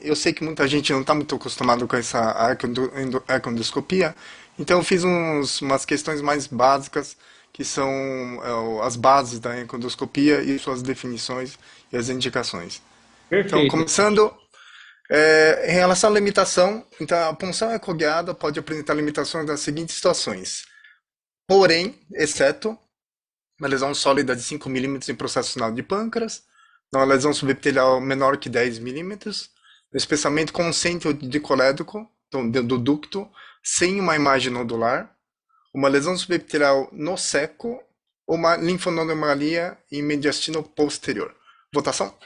eu sei que muita gente não está muito acostumado com essa econdoscopia, então eu fiz uns, umas questões mais básicas, que são é, as bases da econdoscopia e suas definições e as indicações. Perfeito. Então, começando, é, em relação à limitação, então a punção ecoguiada pode apresentar limitações nas seguintes situações. Porém, exceto uma lesão sólida de 5 milímetros em processo final de pâncreas, uma lesão subepitelial menor que 10 milímetros, um espessamento concêntrico de colédoco, então, do ducto, sem uma imagem nodular, uma lesão subepitelial no seco, uma linfonodomalia em mediastino posterior. Votação?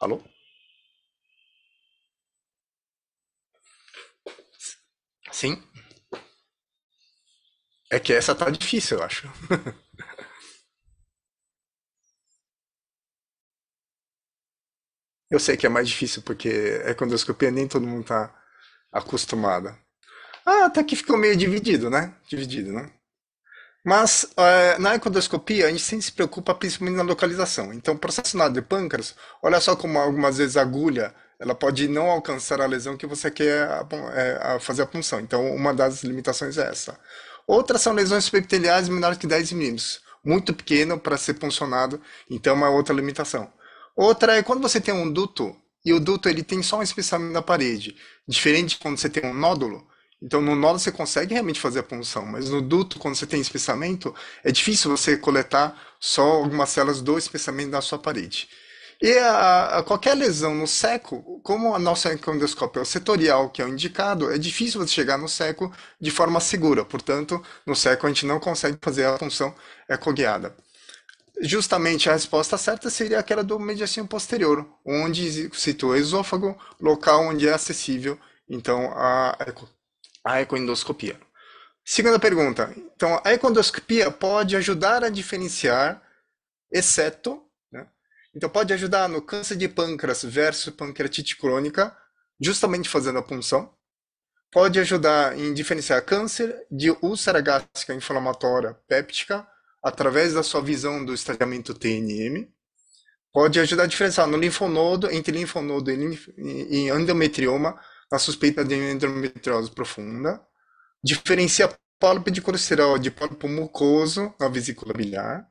Alô? Sim? É que essa tá difícil, eu acho. Eu sei que é mais difícil porque é endoscopia nem todo mundo tá acostumado. Ah, até que ficou meio dividido, né? Dividido, né? Mas é, na ecodoscopia a gente sempre se preocupa principalmente na localização. Então, processo de pâncreas, olha só como algumas vezes a agulha ela pode não alcançar a lesão que você quer é, fazer a punção. Então, uma das limitações é essa. Outras são lesões subepiteliais menores que 10 milímetros, muito pequeno para ser puncionado, então é uma outra limitação. Outra é quando você tem um duto e o duto ele tem só um espessamento na parede, diferente de quando você tem um nódulo, então, no nódulo você consegue realmente fazer a punção, mas no duto, quando você tem espessamento, é difícil você coletar só algumas células do espessamento da sua parede. E a, a qualquer lesão no seco, como a nossa endoscópio é setorial, que é o indicado, é difícil você chegar no seco de forma segura. Portanto, no seco a gente não consegue fazer a função ecoguiada. Justamente a resposta certa seria aquela do mediastino posterior, onde situa o esôfago, local onde é acessível então a a ecoendoscopia. Segunda pergunta. Então, a ecoendoscopia pode ajudar a diferenciar, exceto? Então pode ajudar no câncer de pâncreas versus pancreatite crônica, justamente fazendo a punção. Pode ajudar em diferenciar câncer de úlcera gástrica inflamatória péptica através da sua visão do estadiamento TNM. Pode ajudar a diferenciar no linfonodo, entre linfonodo e endometrioma, na suspeita de endometriose profunda, diferencia pólipo de colesterol de pólipo mucoso na vesícula biliar,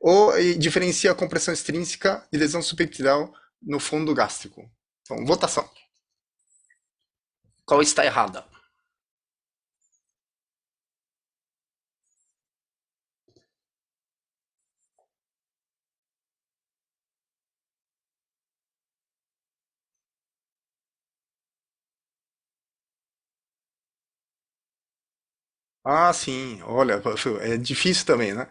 ou diferencia a compressão extrínseca de lesão subepitelial no fundo gástrico. Então, votação. Qual está errada? Ah, sim, olha, é difícil também, né?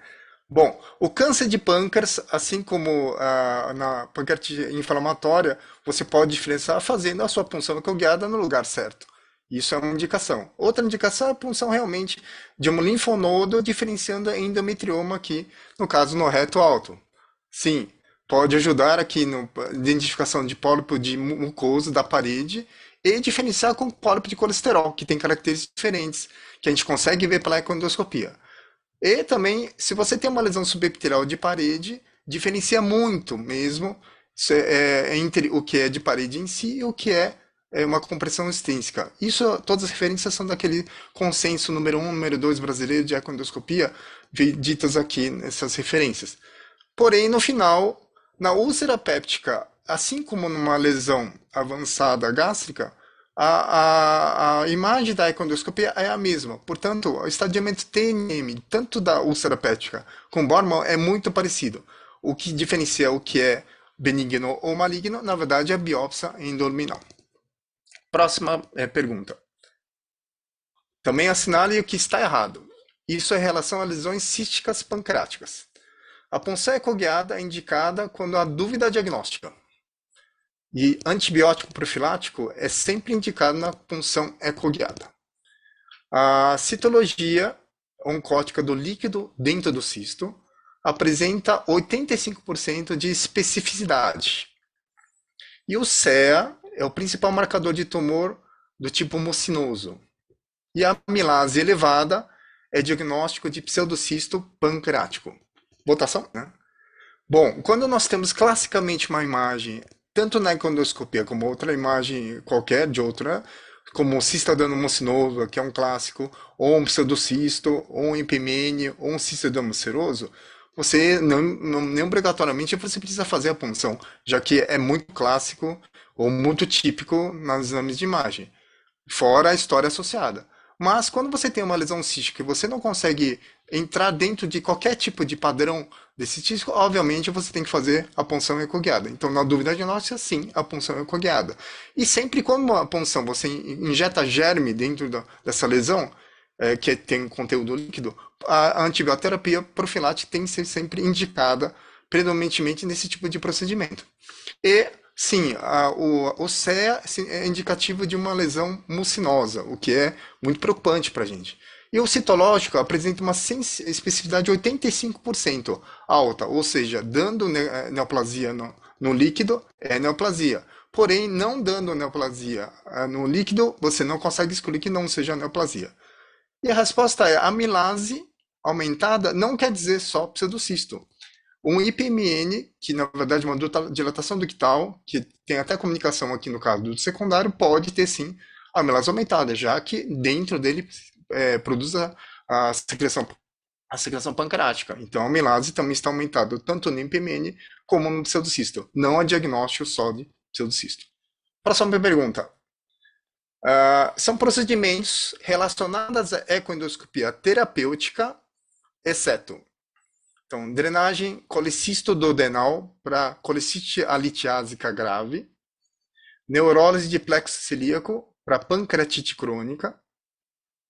Bom, o câncer de pâncreas, assim como ah, na pancreatite inflamatória, você pode diferenciar fazendo a sua punção ecoguiada no lugar certo. Isso é uma indicação. Outra indicação é a punção realmente de um linfonodo, diferenciando a endometrioma aqui, no caso no reto alto. Sim, pode ajudar aqui na identificação de pólipo de mucoso da parede e diferenciar com pólipo de colesterol, que tem características diferentes, que a gente consegue ver pela econdoscopia. E também, se você tem uma lesão subepitelial de parede, diferencia muito mesmo é, entre o que é de parede em si e o que é, é uma compressão extrínseca. Isso, todas as referências são daquele consenso número 1, um, número 2 brasileiro de econdoscopia, ditas aqui nessas referências. Porém, no final, na úlcera péptica, assim como numa lesão avançada gástrica, a, a, a imagem da econdoscopia é a mesma. Portanto, o estadiamento TNM, tanto da úlcera péptica como Bormann, é muito parecido. O que diferencia o que é benigno ou maligno, na verdade, é a biópsia endoluminal. Próxima é, pergunta. Também assinale o que está errado. Isso é em relação a lesões císticas pancreáticas. A punção ecoguiada é indicada quando há dúvida diagnóstica. E antibiótico profilático é sempre indicado na punção ecoguiada. A citologia oncótica do líquido dentro do cisto apresenta 85% de especificidade. E o CEA é o principal marcador de tumor do tipo mucinoso. E a amilase elevada é diagnóstico de pseudocisto pancreático. Votação? Né? Bom, quando nós temos classicamente uma imagem, tanto na endoscopia como outra imagem qualquer de outra, como um cisto adenomocinoso, que é um clássico, ou um pseudocisto, ou um IPMN, ou um cisto adenoceroso, você não, não nem obrigatoriamente você precisa fazer a punção, já que é muito clássico ou muito típico nos exames de imagem, fora a história associada. Mas quando você tem uma lesão cística e você não consegue entrar dentro de qualquer tipo de padrão desse cístico, obviamente você tem que fazer a punção ecoguiada. Então, na dúvida diagnóstica, sim, a punção ecoguiada. E sempre quando a punção você injeta germe dentro da, dessa lesão, é, que tem conteúdo líquido, a, a antibioterapia profilática tem que ser sempre indicada predominantemente nesse tipo de procedimento. E Sim, a, o, o CEA é indicativo de uma lesão mucinosa, o que é muito preocupante para a gente. E o citológico apresenta uma especificidade de 85% alta, ou seja, dando eh, neoplasia no, no, líquido, é neoplasia. Porém, não dando neoplasia eh, no líquido, você não consegue excluir que não seja neoplasia. E a resposta é: a amilase aumentada não quer dizer só pseudocisto. Um IPMN, que na verdade é uma dilatação ductal, que tem até comunicação aqui no caso do secundário, pode ter sim a amilase aumentada, já que dentro dele é, produz a, a, secreção, a secreção pancreática. Então a amilase também está aumentada tanto no IPMN como no pseudocisto. Não há diagnóstico só de pseudocisto. Próxima pergunta. Uh, são procedimentos relacionados à ecoendoscopia terapêutica, exceto então, drenagem colecisto-duodenal para colecite alitiásica grave, neurólise de plexo celíaco para pancreatite crônica,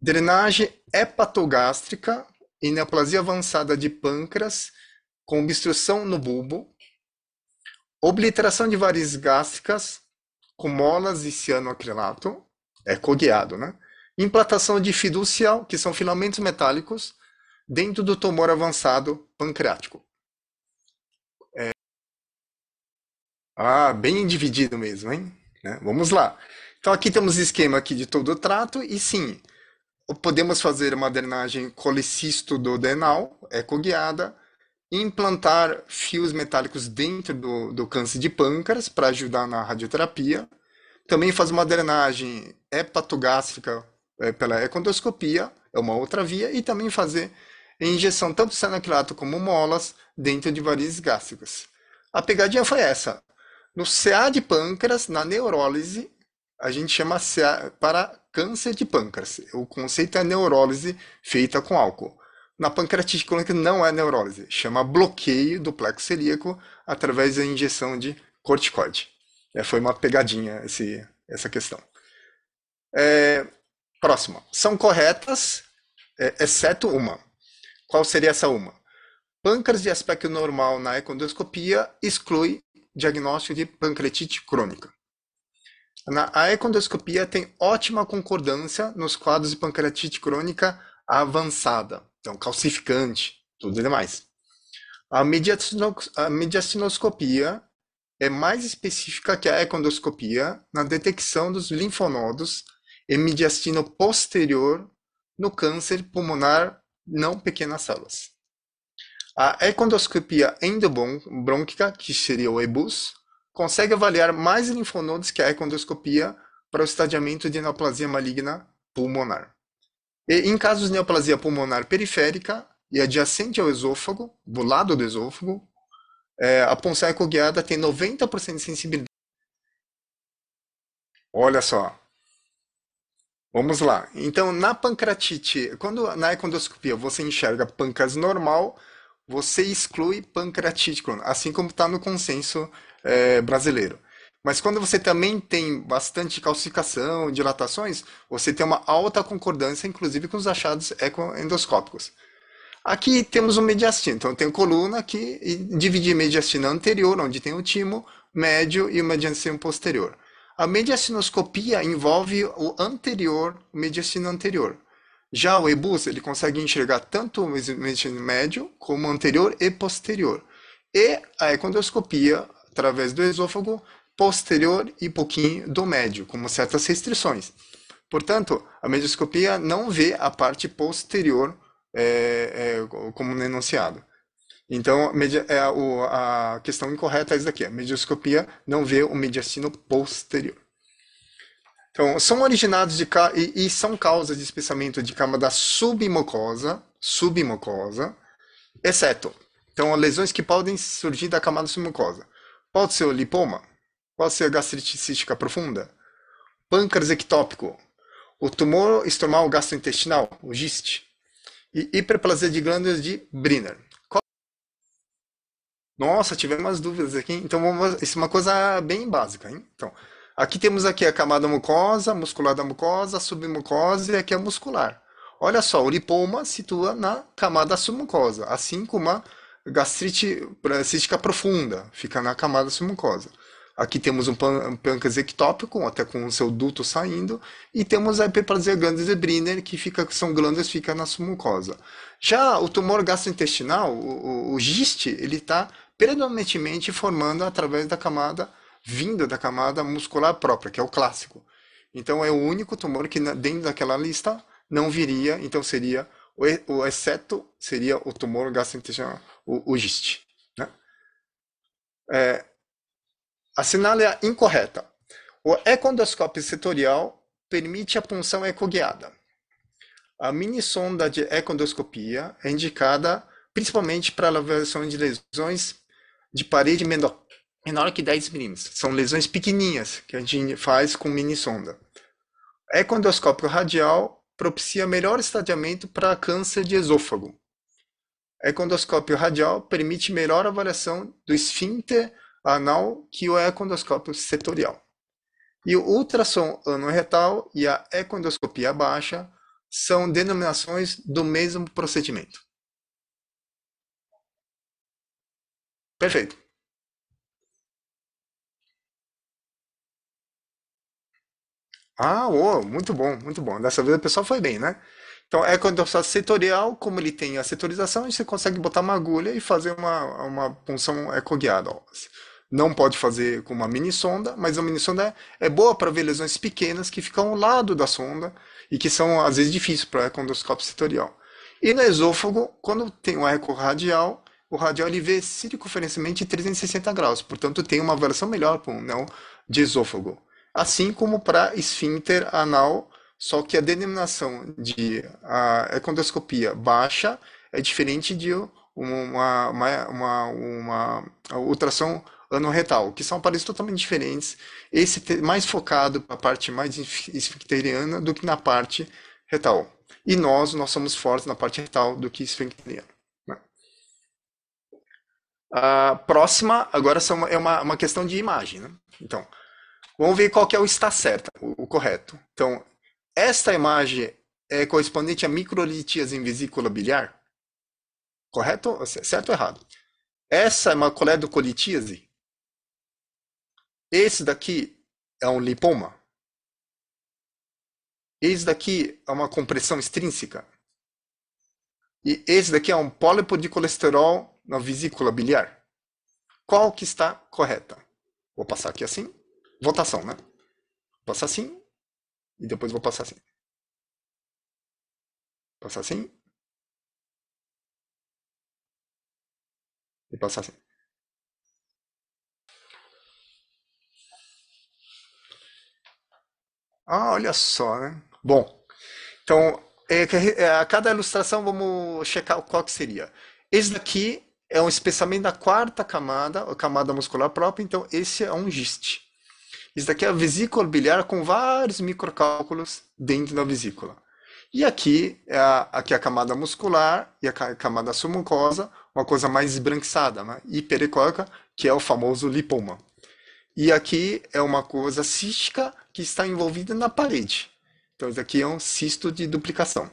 drenagem hepatogástrica e neoplasia avançada de pâncreas com obstrução no bulbo, obliteração de varizes gástricas com molas e cianoacrilato, é cogueado, né? Implantação de fiducial, que são filamentos metálicos, dentro do tumor avançado pancreático. É... Ah, bem dividido mesmo, hein? Né? Vamos lá. Então aqui temos esquema aqui de todo o trato e sim, podemos fazer uma drenagem colecisto do denal, ecoguiada, implantar fios metálicos dentro do, do câncer de pâncreas para ajudar na radioterapia. Também fazer uma drenagem hepatogástrica é, pela econdoscopia, é uma outra via, e também fazer injeção tanto sanaquilato como molas dentro de varizes gástricas. A pegadinha foi essa. No CA de pâncreas, na neurólise, a gente chama CA para câncer de pâncreas. O conceito é neurólise feita com álcool. Na pancreatite crônica não é neurólise, chama bloqueio do plexo celíaco através da injeção de corticoide. É, foi uma pegadinha esse, essa questão. É, próxima. São corretas, é, exceto uma. Qual seria essa uma? Pâncreas de aspecto normal na econdoscopia exclui diagnóstico de pancreatite crônica. A econdoscopia tem ótima concordância nos quadros de pancreatite crônica avançada, então calcificante, tudo demais. A, a mediastinoscopia é mais específica que a econdoscopia na detecção dos linfonodos e mediastino posterior no câncer pulmonar não pequenas células. A econdoscopia endobrônquica, que seria o EBUS, consegue avaliar mais linfonodos que a econdoscopia para o estadiamento de neoplasia maligna pulmonar. E em casos de neoplasia pulmonar periférica e adjacente ao esôfago, do lado do esôfago, é, a punção ecoguiada tem 90% de sensibilidade. Olha só, Vamos lá. Então, na pancreatite, quando na econdoscopia você enxerga pâncreas normal, você exclui pancreatite crônica, assim como está no consenso é, brasileiro. Mas quando você também tem bastante calcificação, dilatações, você tem uma alta concordância, inclusive com os achados ecoendoscópicos. Aqui temos um mediastino, então tem coluna aqui e dividir mediastina anterior, onde tem o timo, médio e o mediastino posterior. A mediastinoscopia envolve o anterior, o mediastino anterior. Já o EBUS, ele consegue enxergar tanto o mediastino médio como anterior e posterior. E a econdoscopia, através do esôfago, posterior e pouquinho do médio, com certas restrições. Portanto, a medioscopia não vê a parte posterior é, é, como enunciado. Então, é, a, a questão incorreta é essa daqui. A medioscopia não vê o mediastino posterior. Então, são originados de e, e são causas de espessamento de camada submucosa, submucosa, exceto então lesões que podem surgir da camada submucosa. Pode ser o lipoma, pode ser a gastrite cística profunda, pâncreas ectópico, o tumor estomal gastrointestinal, o GIST, e hiperplasia de glândulas de Briner. Nossa, tivemos dúvidas aqui. Então, vamos, isso é uma coisa bem básica. Hein? Então, aqui temos aqui a camada mucosa, muscular da mucosa, submucosa e aqui a muscular. Olha só, o lipoma situa na camada submucosa, assim como a gastrite cística profunda fica na camada submucosa. Aqui temos um pâncreas ectópico, até com o seu duto saindo, e temos a hiperplasia glândulas de Briner, que fica, são glândulas que ficam na submucosa. Já o tumor gastrointestinal, o, o, o GIST, ele está predominantemente formando através da camada, vindo da camada muscular própria, que é o clássico. Então é o único tumor que dentro daquela lista não viria, então seria o, exceto seria o tumor gastrointestinal, o, o GIST. Né? É, Assinale incorreta. O econdoscópio setorial permite a punção ecoguiada. A mini sonda de econdoscopia é indicada principalmente para a avaliação de lesões de parede menor, menor que 10 milímetros. São lesões pequenininhas que a gente faz com mini sonda. Econdoscópio radial propicia melhor estadiamento para câncer de esôfago. Econdoscópio radial permite melhor avaliação do esfíncter anal que o econdoscópio setorial. E o ultrassom anorretal e a econdoscopia baixa são denominações do mesmo procedimento. Perfeito. Ah, oh, muito bom, muito bom. Dessa vez o pessoal foi bem, né? Então, é quando é setorial, como ele tem a setorização, você consegue botar uma agulha e fazer uma, uma punção ecoguiada. Não pode fazer com uma mini sonda, mas a mini sonda é, é boa para ver lesões pequenas que ficam ao lado da sonda e que são às vezes difíceis para econdoscópio setorial. E no esôfago, quando tem um eco radial, o radial ele vê circunferencialmente 360 graus, portanto tem uma avaliação melhor para um neo de esôfago. Assim como para esfíncter anal, só que a denominação de a econdoscopia baixa é diferente de uma, uma, uma, uma ultrassom anorretal, que são aparelhos totalmente diferentes. Esse mais focado para a parte mais esfincteriana do que na parte retal. E nós, nós somos fortes na parte retal do que esfincteriana. Né? A próxima, agora é uma, uma questão de imagem. Né? Então, vamos ver qual que é o está certo, o, o correto. Então, esta imagem é correspondente a microlitias em vesícula biliar? Correto? Certo ou errado? Essa é uma coledocolitíase? Esse daqui é um lipoma. Esse daqui é uma compressão extrínseca. E esse daqui é um pólipo de colesterol na vesícula biliar. Qual que está correta? Vou passar aqui assim. Votação, né? Vou passar assim. E depois vou passar assim. Passar assim. E passar assim. Ah, olha só, né? Bom, então, é, é, a cada ilustração vamos checar qual que seria. Esse daqui é um espessamento da quarta camada, a camada muscular própria, então esse é um giste. Isso daqui é a vesícula biliar com vários microcálculos dentro da vesícula. E aqui é a, aqui é a camada muscular e a camada submucosa, uma coisa mais esbranquiçada, né? hiperecóica, que é o famoso lipoma. E aqui é uma coisa cística que está envolvida na parede. Então, isso aqui é um cisto de duplicação.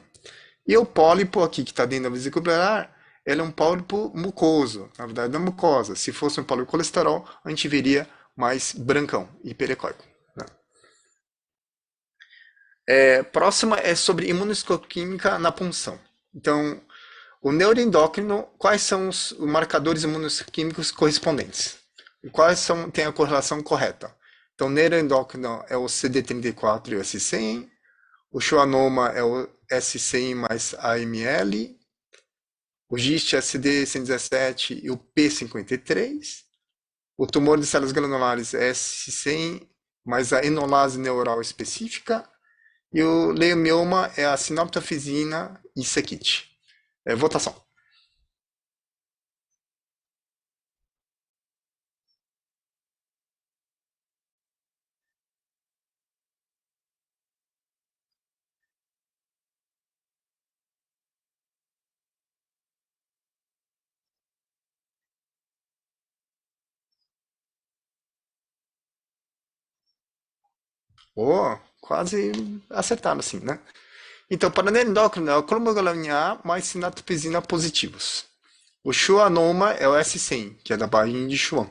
E o pólipo aqui, que está dentro da vesícula biliar, ele é um pólipo mucoso, na verdade é mucosa. Se fosse um pólipo colesterol, a gente veria mais brancão, hiperecóico. Né? É, próxima é sobre imunoquímica na punção. Então, o neuroendócrino, quais são os marcadores imunoquímicos correspondentes? quais são, tem a correlação correta. Então, neuroendócrino é o CD34 e o S100, o schwannoma é o S100 mais AML, o GIST é CD117 e o P53, o tumor de células granulares é S100 mais a enolase neural específica, e o leiomioma é a sinoptofisina e sequite. É, votação. Oh, quase acertaram assim, né? Então, para endócrino é o cromoglobina A mais sinaptopesina positivos. O schwannoma é o S100, que é da barrinha de Schwann.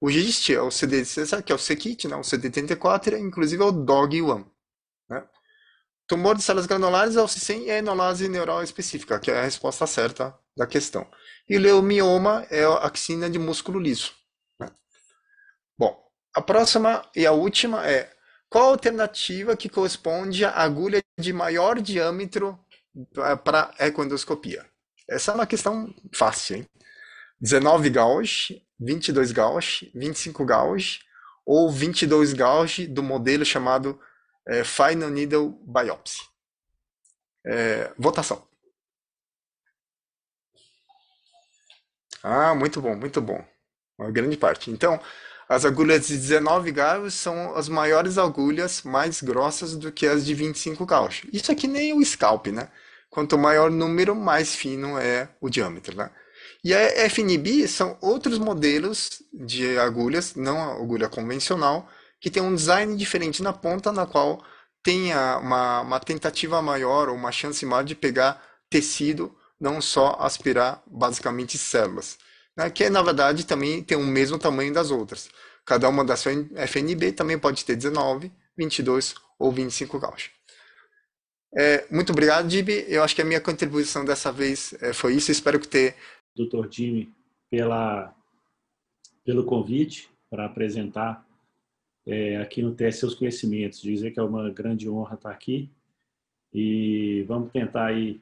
O GIST é o CD17, que é o CKIT, né? o CD34, inclusive é o DOG1. Né? Tumor de células granulares é o C100 e a enolase neural específica, que é a resposta certa da questão. E o leumioma é a axina de músculo liso. Né? Bom, a próxima e a última é qual a alternativa que corresponde à agulha de maior diâmetro para ecoendoscopia? Essa é uma questão fácil, hein? 19 gauge, 22 gauge, 25 gauge ou 22 gauge do modelo chamado é, Final Needle Biopsy. É, votação. Ah, muito bom, muito bom. Uma grande parte. Então, as agulhas de 19 gauge são as maiores agulhas mais grossas do que as de 25 gauge. Isso aqui nem o scalp, né? Quanto maior o número, mais fino é o diâmetro, né? E a FNB são outros modelos de agulhas, não a agulha convencional, que tem um design diferente na ponta, na qual tem uma, uma tentativa maior ou uma chance maior de pegar tecido, não só aspirar basicamente células né, que na verdade também tem o mesmo tamanho das outras. Cada uma das FNB também pode ter 19, 22 ou 25 gauge. É, muito obrigado, Dib. Eu acho que a minha contribuição dessa vez é, foi isso. Espero que ter. Doutor Jimmy, pela, pelo convite para apresentar é, aqui no teste seus conhecimentos. Dizer que é uma grande honra estar aqui. E vamos tentar aí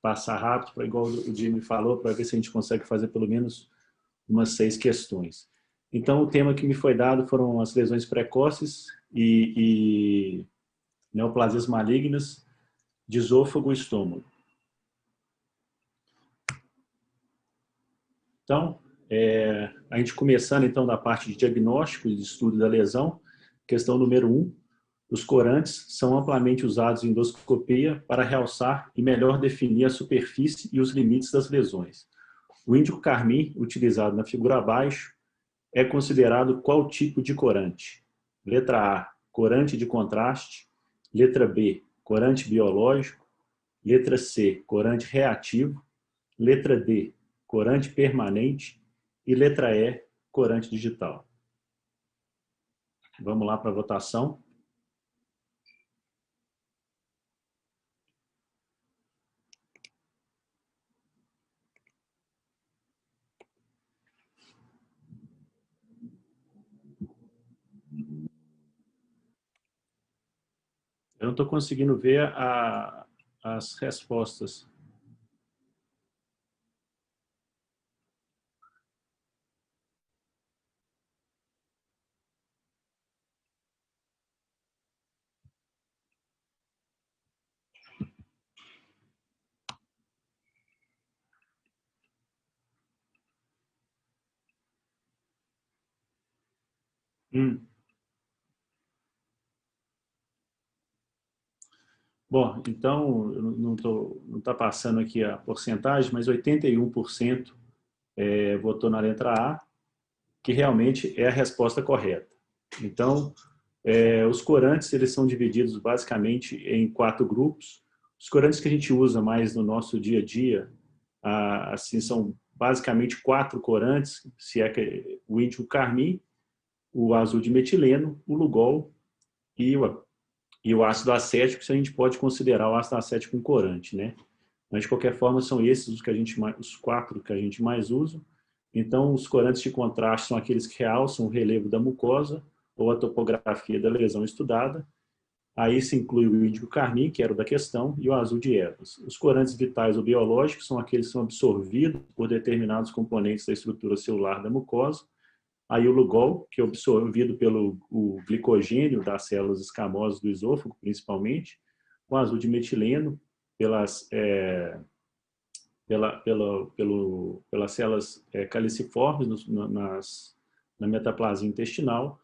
passar rápido, para igual o Jimmy falou, para ver se a gente consegue fazer pelo menos umas seis questões. Então, o tema que me foi dado foram as lesões precoces e, e neoplasias malignas de esôfago e estômago. Então, é, a gente começando então da parte de diagnóstico e de estudo da lesão, questão número um, os corantes são amplamente usados em endoscopia para realçar e melhor definir a superfície e os limites das lesões. O índico carmim, utilizado na figura abaixo, é considerado qual tipo de corante? Letra A, corante de contraste. Letra B, corante biológico. Letra C, corante reativo. Letra D, corante permanente. E letra E, corante digital. Vamos lá para a votação. Eu não estou conseguindo ver a, as respostas. Hum. Bom, então, não está passando aqui a porcentagem, mas 81% é, votou na letra A, que realmente é a resposta correta. Então, é, os corantes eles são divididos basicamente em quatro grupos. Os corantes que a gente usa mais no nosso dia a dia, assim, são basicamente quatro corantes, se é que o índico carmim, o azul de metileno, o lugol e o e o ácido acético, se a gente pode considerar o ácido acético um corante, né? Mas, de qualquer forma, são esses os, que a gente, os quatro que a gente mais usa. Então, os corantes de contraste são aqueles que realçam o relevo da mucosa ou a topografia da lesão estudada. Aí se inclui o índigo carmim, que era o da questão, e o azul de Evans. Os corantes vitais ou biológicos são aqueles que são absorvidos por determinados componentes da estrutura celular da mucosa. Aí o Lugol, que é absorvido pelo o glicogênio das células escamosas do esôfago, principalmente. O azul de metileno, pelas é, pela, pela, pelo, pelas células é, caliciformes no, nas, na metaplasia intestinal,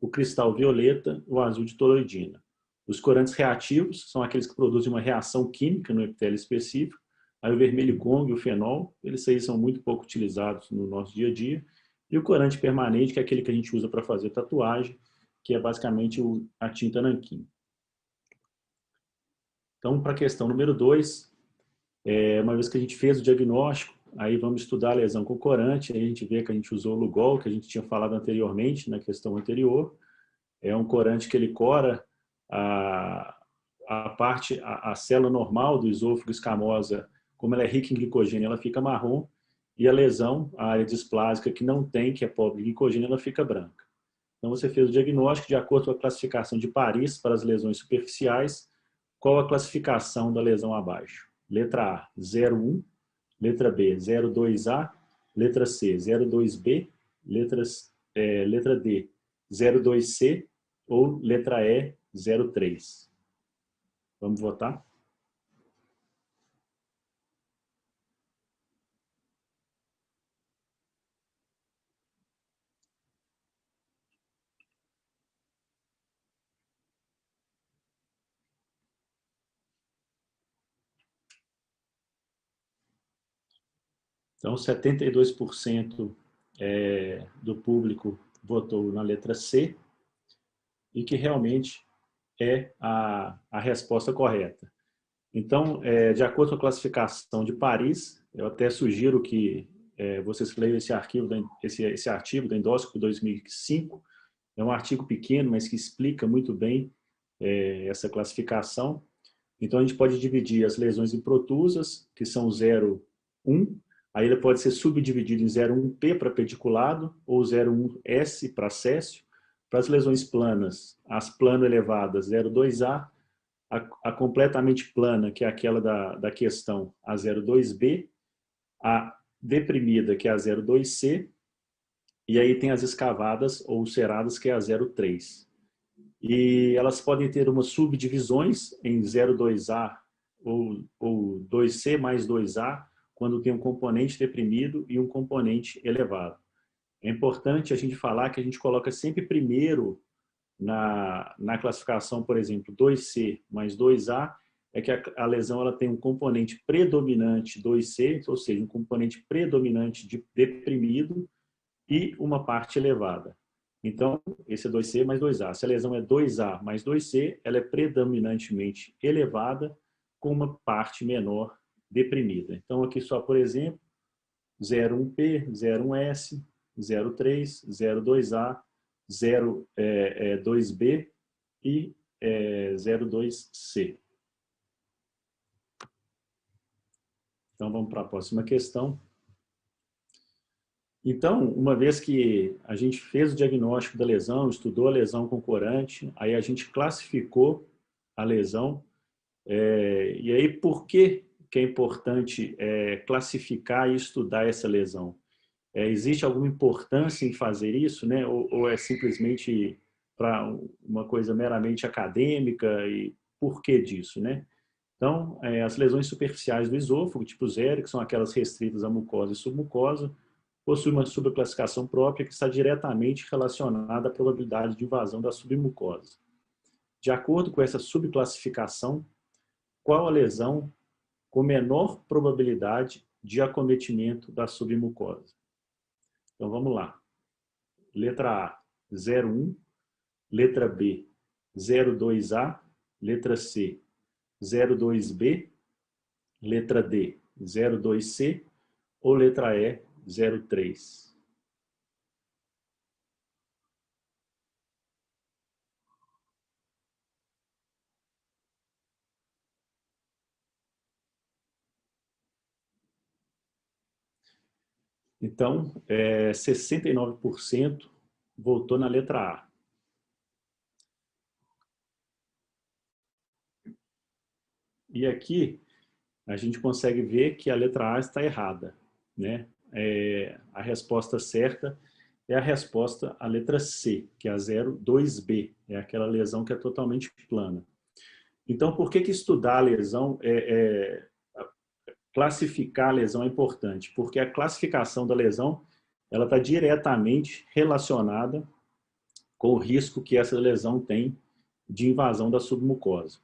o cristal violeta, o azul de toroidina. Os corantes reativos são aqueles que produzem uma reação química no epitélio específico. Aí o vermelho congo e o fenol, eles aí são muito pouco utilizados no nosso dia a dia. E o corante permanente, que é aquele que a gente usa para fazer tatuagem, que é basicamente a tinta nanquim. Então, para a questão número 2, é, uma vez que a gente fez o diagnóstico, aí vamos estudar a lesão com corante, aí a gente vê que a gente usou o Lugol, que a gente tinha falado anteriormente, na questão anterior. É um corante que ele cora a, a parte, a, a célula normal do esôfago escamosa, como ela é rica em glicogênio, ela fica marrom, e a lesão, a área displásica que não tem, que é pobre em glicogênio, ela fica branca. Então você fez o diagnóstico de acordo com a classificação de Paris para as lesões superficiais, qual a classificação da lesão abaixo? Letra A, 01. Letra B, 02A. Letra C, 02B. Letras, é, letra D, 02C. Ou letra E, 03. Vamos votar? Então, 72% é, do público votou na letra C e que realmente é a, a resposta correta. Então, é, de acordo com a classificação de Paris, eu até sugiro que é, vocês leiam esse, arquivo, esse, esse artigo do Endóscopo 2005. É um artigo pequeno, mas que explica muito bem é, essa classificação. Então, a gente pode dividir as lesões em protusas, que são 0, 1, Aí ele pode ser subdividido em 01P para pediculado ou 01S para céssio. Para as lesões planas, as plano elevadas 02A, a, a, completamente plana, que é aquela da, da questão, a 02B, a deprimida, que é a 02C, e aí tem as escavadas ou ulceradas, que é a 03. E elas podem ter umas subdivisões em 02A ou, ou 2C mais 2A, quando tem um componente deprimido e um componente elevado. É importante a gente falar que a gente coloca sempre primeiro na, na classificação, por exemplo, 2C mais 2A, é que a, a, lesão ela tem um componente predominante 2C, ou seja, um componente predominante de deprimido e uma parte elevada. Então, esse é 2C mais 2A. Se a lesão é 2A mais 2C, ela é predominantemente elevada com uma parte menor deprimida. Então, aqui só, por exemplo, 01P, 01S, 03, 02A, 02B e é, 02C. Então, vamos para a próxima questão. Então, uma vez que a gente fez o diagnóstico da lesão, estudou a lesão com corante, aí a gente classificou a lesão. É, e aí, por que que é importante é, classificar e estudar essa lesão? É, existe alguma importância em fazer isso, né? Ou, ou é simplesmente para uma coisa meramente acadêmica e por que disso, né? Então, é, as lesões superficiais do esôfago, tipo zero, que são aquelas restritas à mucosa e submucosa, possuem uma subclassificação própria que está diretamente relacionada à probabilidade de invasão da submucosa. De acordo com essa subclassificação, qual a lesão com menor probabilidade de acometimento da submucosa. Então vamos lá. Letra A, 01. Letra B, 02A. Letra C, 02B. Letra D, 02C. Ou letra E, 03. Então, é, 69% votou na letra A. E aqui a gente consegue ver que a letra A está errada. Né? É, a resposta certa é a resposta à letra C, que é a 02B, é aquela lesão que é totalmente plana. Então, por que, que estudar a lesão, é, é, classificar a lesão é importante? Porque a classificação da lesão ela está diretamente relacionada com o risco que essa lesão tem de invasão da submucosa.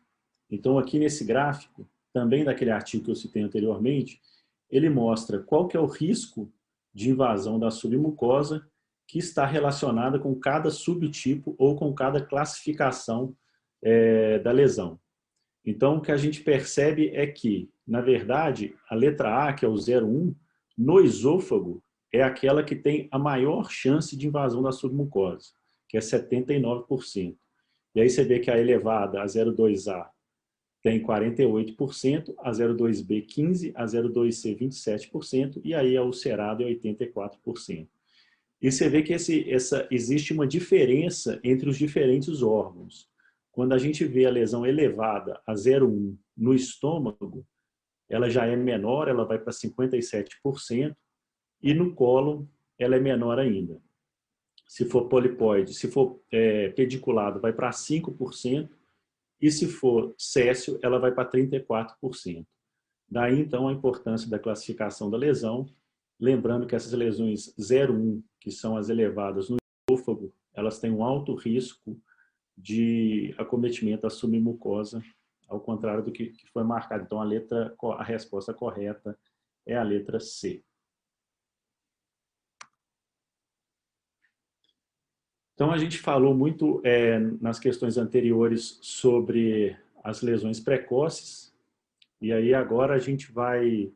Então, aqui nesse gráfico, também daquele artigo que eu citei anteriormente, ele mostra qual que é o risco de invasão da submucosa que está relacionada com cada subtipo ou com cada classificação é, da lesão. Então, o que a gente percebe é que, na verdade, a letra A, que é o 01, no esôfago, é aquela que tem a maior chance de invasão da submucosa, que é 79%. E aí você vê que a elevada, a 02A, tem 48%, a 02B 15%, a 02C 27% e aí a ulcerada é 84%. E você vê que esse, essa, existe uma diferença entre os diferentes órgãos. Quando a gente vê a lesão elevada a 0,1 no estômago, ela já é menor, ela vai para 57%, e no colo ela é menor ainda. Se for polipóide, se for é, pediculado, vai para 5%, e se for céssio, ela vai para 34%. Daí, então, a importância da classificação da lesão, lembrando que essas lesões 0,1, que são as elevadas no esôfago, elas têm um alto risco de acometimento da submucosa, ao contrário do que foi marcado. Então, a, letra, a resposta correta é a letra C. Então, a gente falou muito é, nas questões anteriores sobre as lesões precoces, e aí agora a gente vai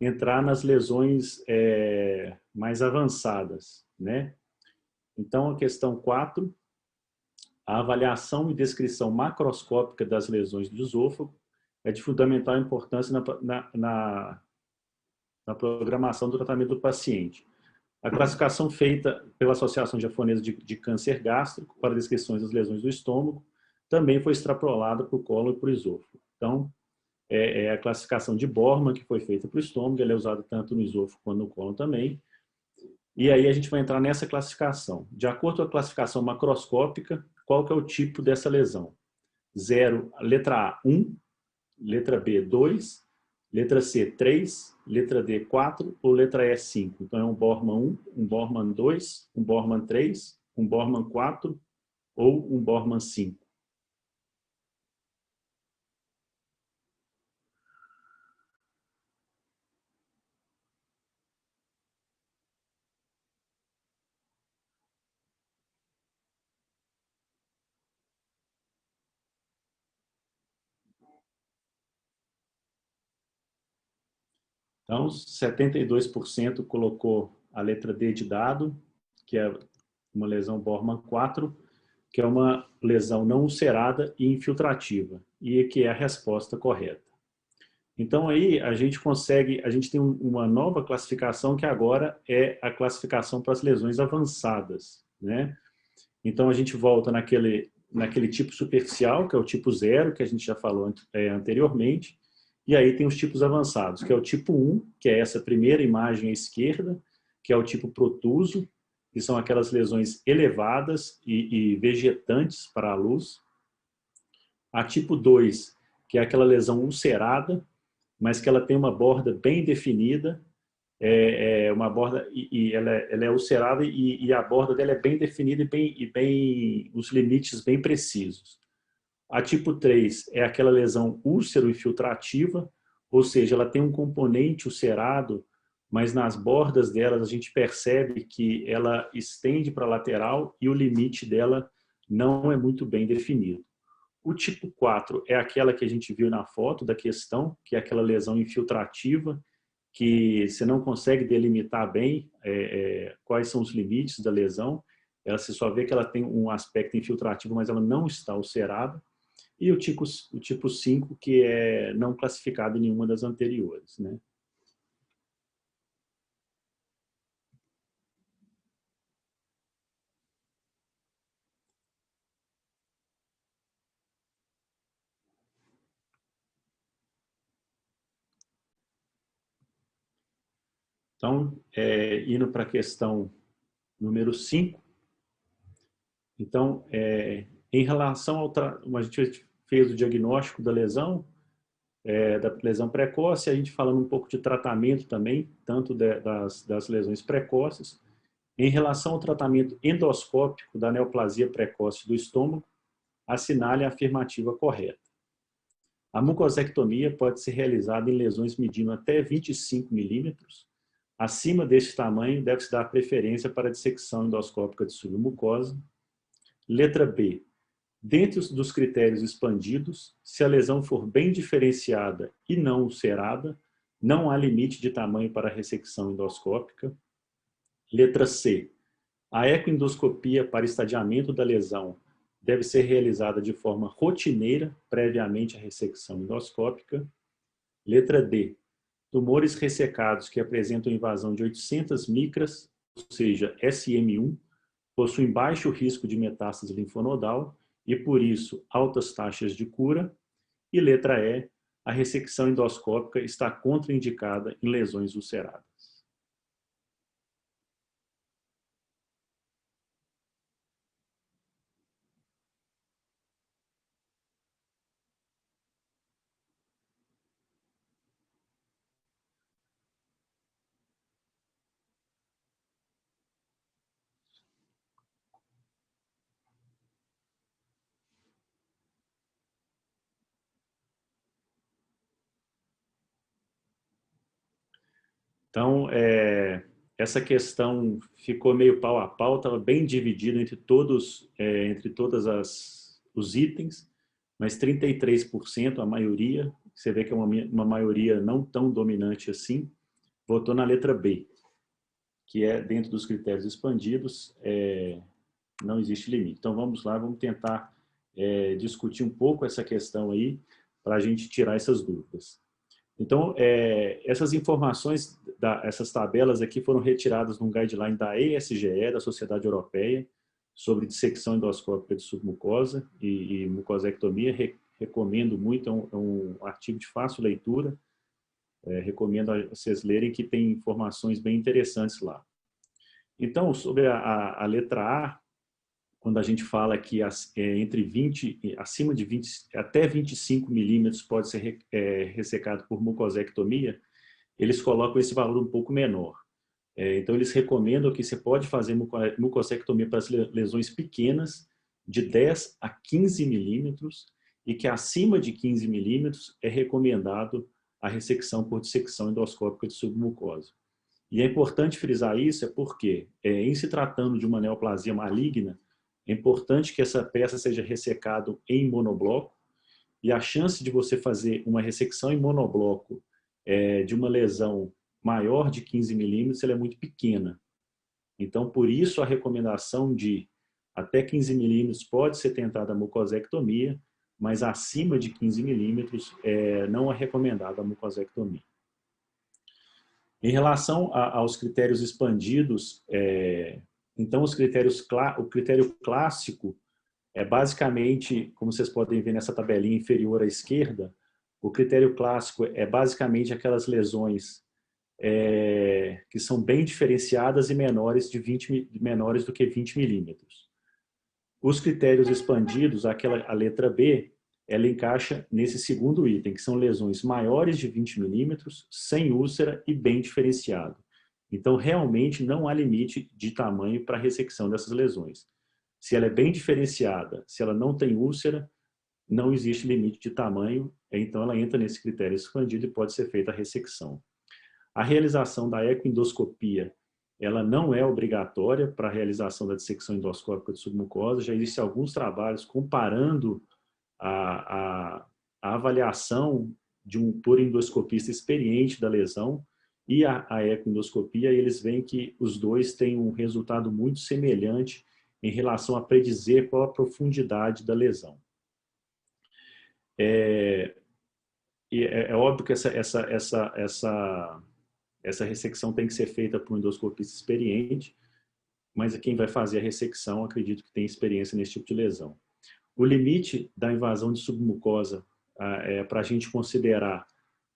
entrar nas lesões é, mais avançadas, né? Então, a questão 4, a avaliação e descrição macroscópica das lesões do esôfago é de fundamental importância na, na, na, na programação do tratamento do paciente. A classificação feita pela Associação Japonesa de, de Câncer Gástrico para descrições das lesões do estômago também foi extrapolada para o colo e para o esôfago. Então, é, é, a classificação de Borman que foi feita para o estômago, ela é usada tanto no esôfago quanto no colo também. E aí a gente vai entrar nessa classificação. De acordo com a classificação macroscópica, qual que é o tipo dessa lesão? Zero, letra A, 1, letra B, 2, letra C, 3, letra D 4 ou letra E 5. Então é um Borman 1, um Borman 2, um Borman 3, um Borman 4 ou um Borman 5. Então, 72% colocou a letra D de dado, que é uma lesão Bormann 4, que é uma lesão não ulcerada e infiltrativa, e que é a resposta correta. Então aí a gente consegue, a gente tem uma nova classificação que agora é a classificação para as lesões avançadas, né? Então a gente volta naquele, naquele tipo superficial, que é o tipo zero, que a gente já falou é, anteriormente, e aí tem os tipos avançados, que é o tipo 1, que é essa primeira imagem à esquerda, que é o tipo protuso, que são aquelas lesões elevadas e, e vegetantes para a luz. A tipo 2, que é aquela lesão ulcerada, mas que ela tem uma borda bem definida, é, é uma borda e, e ela, é, ela, é ulcerada e, e, a borda dela é bem definida e bem, e bem os limites bem precisos. A tipo 3 é aquela lesão úlcero-infiltrativa, ou seja, ela tem um componente ulcerado, mas nas bordas delas a gente percebe que ela estende para a lateral e o limite dela não é muito bem definido. O tipo 4 é aquela que a gente viu na foto da questão, que é aquela lesão infiltrativa, que você não consegue delimitar bem é, é, quais são os limites da lesão. Ela, você só vê que ela tem um aspecto infiltrativo, mas ela não está ulcerada e o tipo, o tipo 5, que é não classificado em nenhuma das anteriores. Né? Então, é, indo para a questão número 5, então, é, em relação ao... A gente fez o diagnóstico da lesão, é, da lesão precoce, a gente falando um pouco de tratamento também, tanto de, das, das lesões precoces. Em relação ao tratamento endoscópico da neoplasia precoce do estômago, assinale a afirmativa correta. A mucosectomia pode ser realizada em lesões medindo até 25 milímetros. Acima deste tamanho, deve-se dar preferência para a dissecção endoscópica de submucosa. Letra B. Dentro dos critérios expandidos, se a lesão for bem diferenciada e não ulcerada, não há limite de tamanho para a ressecção endoscópica. Letra C. A ecoendoscopia para estadiamento da lesão deve ser realizada de forma rotineira, previamente à ressecção endoscópica. Letra D. Tumores ressecados que apresentam invasão de 800 micras, ou seja, SM1, possuem baixo risco de metástase linfonodal e, por isso, altas taxas de cura. E letra E. A ressecção endoscópica está contraindicada em lesões ulceradas. Então, é, essa questão ficou meio pau a pau, estava bem dividido entre todos, é, entre todas as os itens, mas 33%, a maioria, você vê que é uma, uma maioria não tão dominante assim, votou na letra B, que é dentro dos critérios expandidos, é, não existe limite. Então vamos lá, vamos tentar é, discutir um pouco essa questão aí, para a gente tirar essas dúvidas. Então, é, essas informações, da, essas tabelas aqui foram retiradas num guideline da ESGE, da Sociedade Europeia, sobre dissecção endoscópica de submucosa e, e mucosectomia. Re, recomendo muito, é um, é um, artigo de fácil leitura. É, recomendo a vocês lerem que tem informações bem interessantes lá. Então, sobre a, a, a letra A, quando a gente fala que é, entre 20, acima de 20, até 25 milímetros pode ser é, ressecado por mucosectomia, eles colocam esse valor um pouco menor. É, então, eles recomendam que você pode fazer mucosectomia para as lesões pequenas, de 10 a 15 milímetros, e que acima de 15 milímetros é recomendado a ressecção por dissecção endoscópica de submucosa. E é importante frisar isso, é porque, é, em se tratando de uma neoplasia maligna, é importante que essa peça seja ressecada em monobloco e a chance de você fazer uma ressecção em monobloco é, de uma lesão maior de 15 milímetros é muito pequena. Então, por isso, a recomendação de até 15 milímetros pode ser tentada a mucosectomia, mas acima de 15 milímetros é, não é recomendada a mucosectomia. Em relação a, aos critérios expandidos, é, então, os critérios, o critério clássico é basicamente, como vocês podem ver nessa tabelinha inferior à esquerda, o critério clássico é basicamente aquelas lesões é, que são bem diferenciadas e menores, de 20, menores do que 20 milímetros. Os critérios expandidos, aquela, a letra B, ela encaixa nesse segundo item, que são lesões maiores de 20 milímetros, sem úlcera e bem diferenciado. Então, realmente, não há limite de tamanho para a ressecção dessas lesões. Se ela é bem diferenciada, se ela não tem úlcera, não existe limite de tamanho, então ela entra nesse critério expandido e pode ser feita a ressecção. A realização da ecoendoscopia, ela não é obrigatória para a realização da dissecção endoscópica de submucosa, já existem alguns trabalhos comparando a, a, a avaliação de um por endoscopista experiente da lesão e a, a ecoendoscopia, eles veem que os dois têm um resultado muito semelhante em relação a predizer qual a profundidade da lesão. É, é, é óbvio que essa, essa, essa, essa, essa ressecção tem que ser feita por um endoscopista experiente, mas quem vai fazer a ressecção, acredito que tem experiência nesse tipo de lesão. O limite da invasão de submucosa ah, é, para a gente considerar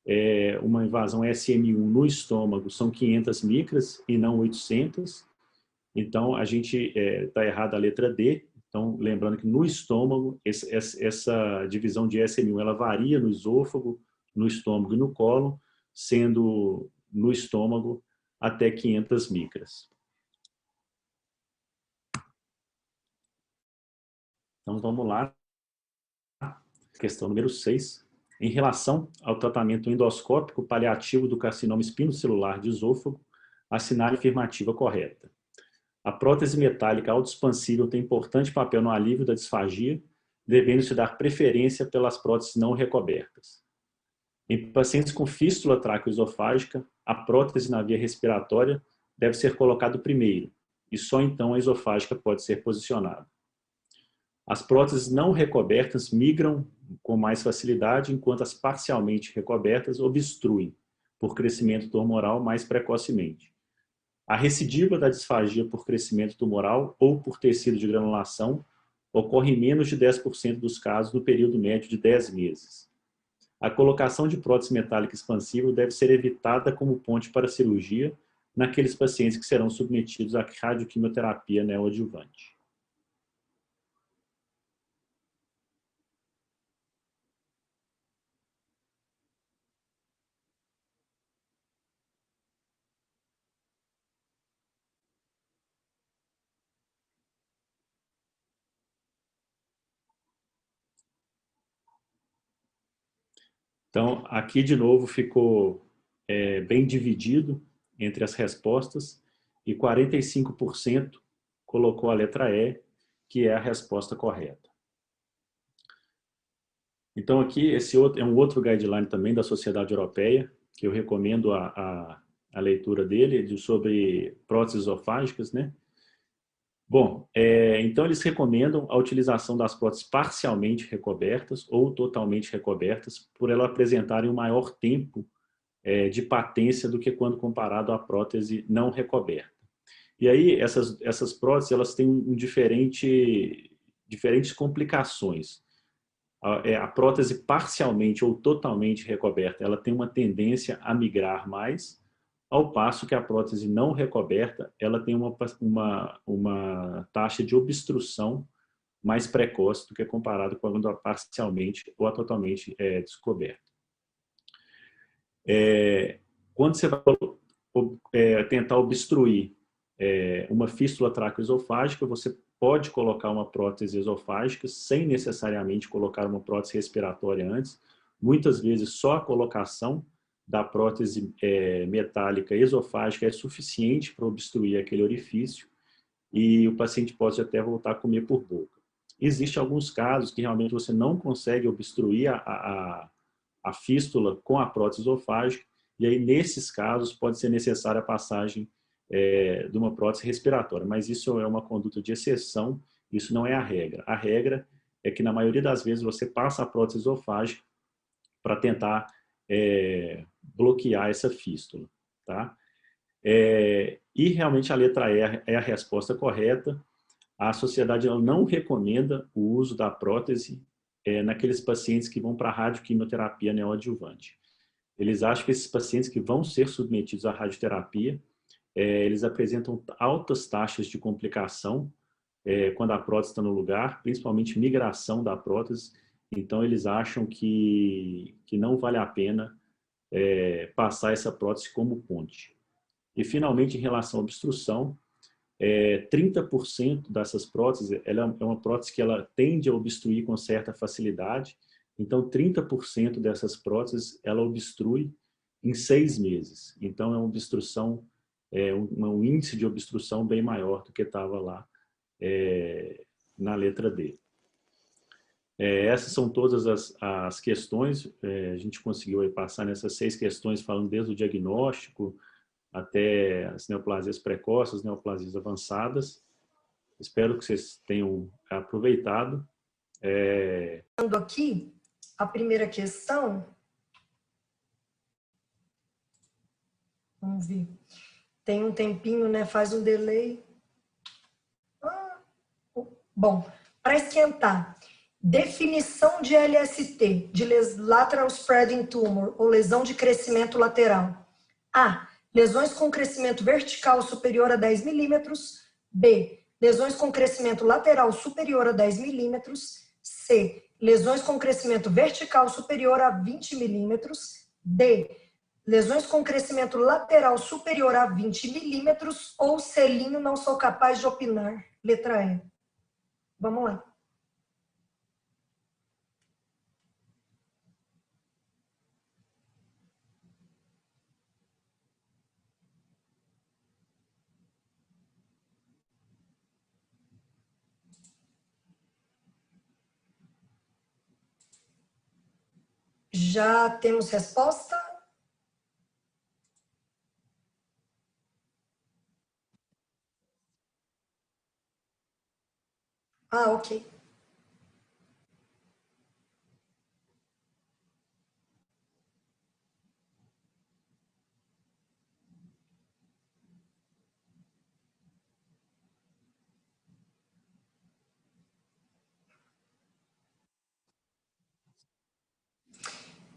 é, uma invasão SM1 no estômago são 500 micras e não 800. Então, a gente está é, tá errado a letra D. Então, lembrando que no estômago, esse, essa divisão de SM1 ela varia no esôfago, no estômago e no colo, sendo no estômago até 500 micras. Então, vamos lá. Questão número 6. Em relação ao tratamento endoscópico paliativo do carcinoma espinocelular de esôfago, assinar a afirmativa correta. A prótese metálica autoexpansível tem importante papel no alívio da disfagia, devendo-se dar preferência pelas próteses não recobertas. Em pacientes com fístula traqueoesofágica, a prótese na via respiratória deve ser colocada primeiro, e só então a esofágica pode ser posicionada. As próteses não recobertas migram com mais facilidade, enquanto as parcialmente recobertas obstruem, por crescimento tumoral mais precocemente. A recidiva da disfagia por crescimento tumoral ou por tecido de granulação ocorre em menos de 10% dos casos no período médio de 10 meses. A colocação de prótese metálica expansiva deve ser evitada como ponte para cirurgia naqueles pacientes que serão submetidos à radioquimioterapia neoadjuvante. Então, aqui de novo ficou é, bem dividido entre as respostas e 45% colocou a letra E, que é a resposta correta. Então aqui esse outro, é um outro guideline também da Sociedade Europeia, que eu recomendo a, a, a leitura dele, de, sobre próteses esofágicas, né? Bom, é, então eles recomendam a utilização das próteses parcialmente recobertas ou totalmente recobertas, por elas apresentarem um maior tempo é, de patência do que quando comparado à prótese não recoberta. E aí essas, essas próteses elas têm um diferente, diferentes complicações. A, é, a prótese parcialmente ou totalmente recoberta, ela tem uma tendência a migrar mais, ao passo que a prótese não recoberta, ela tem uma, uma, uma taxa de obstrução mais precoce do que comparado quando a parcialmente ou a totalmente é, descoberta. É, quando você vai é, tentar obstruir é, uma fístula traqueoesofágica, você pode colocar uma prótese esofágica sem necessariamente colocar uma prótese respiratória antes. Muitas vezes só a colocação da prótese é, metálica esofágica é suficiente para obstruir aquele orifício e o paciente pode até voltar a comer por boca. Existem alguns casos que realmente você não consegue obstruir a, a, a fístula com a prótese esofágica e aí nesses casos pode ser necessária a passagem é, de uma prótese respiratória, mas isso é uma conduta de exceção, isso não é a regra. A regra é que na maioria das vezes você passa a prótese esofágica para tentar é, bloquear essa fístula. Tá? É, e realmente a letra E é a resposta correta. A sociedade não recomenda o uso da prótese é, naqueles pacientes que vão para a radioquimioterapia neoadjuvante. Eles acham que esses pacientes que vão ser submetidos à radioterapia, é, eles apresentam altas taxas de complicação é, quando a prótese está no lugar, principalmente migração da prótese, então, eles acham que, que não vale a pena é, passar essa prótese como ponte. E, finalmente, em relação à obstrução, é, 30% dessas próteses, ela é uma prótese que ela tende a obstruir com certa facilidade. Então, 30% dessas próteses, ela obstrui em seis meses. Então, é uma obstrução, é, um, um índice de obstrução bem maior do que estava lá é, na letra D. É, essas são todas as, as questões, é, a gente conseguiu aí passar nessas seis questões, falando desde o diagnóstico até as neoplasias precoces, neoplasias avançadas. Espero que vocês tenham aproveitado. É... Aqui, a primeira questão. Vamos ver. Tem um tempinho, né? Faz um delay. Ah, bom, para esquentar. Definição de LST, de Lateral Spreading Tumor, ou lesão de crescimento lateral. A. Lesões com crescimento vertical superior a 10 milímetros. B. Lesões com crescimento lateral superior a 10 milímetros. C. Lesões com crescimento vertical superior a 20 milímetros. D. Lesões com crescimento lateral superior a 20 milímetros. Ou selinho, não sou capaz de opinar. Letra E. Vamos lá. Já temos resposta? Ah, ok.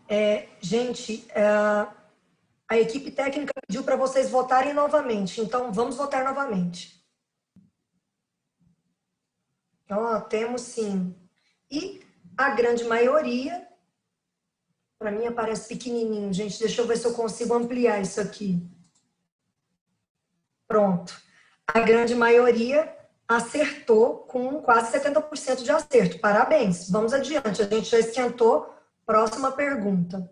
É, gente, é, a equipe técnica pediu para vocês votarem novamente, então vamos votar novamente. Ó, temos sim. E a grande maioria, para mim aparece pequenininho, gente, deixa eu ver se eu consigo ampliar isso aqui. Pronto. A grande maioria acertou com quase 70% de acerto. Parabéns. Vamos adiante. A gente já esquentou Próxima pergunta.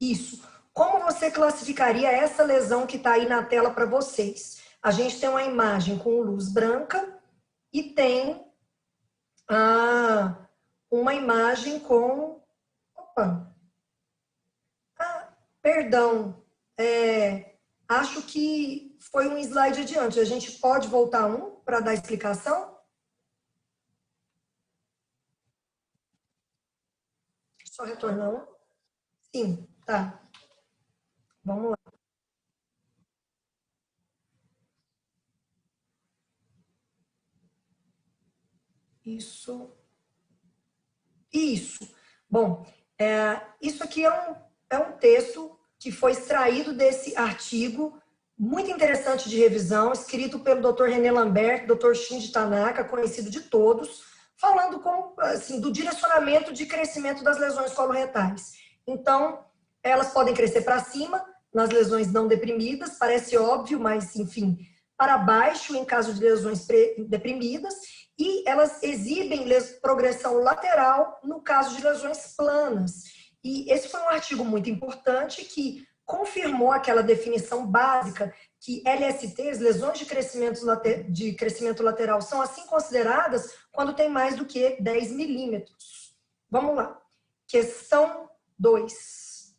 Isso. Como você classificaria essa lesão que está aí na tela para vocês? A gente tem uma imagem com luz branca e tem ah, uma imagem com. Opa! Ah, perdão. É, acho que foi um slide adiante. A gente pode voltar um para dar explicação? Só retornar Sim, tá. Vamos lá. Isso. Isso. Bom, é, isso aqui é um, é um texto que foi extraído desse artigo muito interessante de revisão, escrito pelo Dr. René Lambert, Dr. Shinji Tanaka, conhecido de todos, falando com, assim, do direcionamento de crescimento das lesões coloretais. Então, elas podem crescer para cima, nas lesões não deprimidas, parece óbvio, mas, enfim, para baixo em caso de lesões deprimidas, e elas exibem progressão lateral no caso de lesões planas. E esse foi um artigo muito importante que confirmou aquela definição básica que LSTs, lesões de crescimento, de crescimento lateral, são assim consideradas quando tem mais do que 10 milímetros. Vamos lá. Questão 2.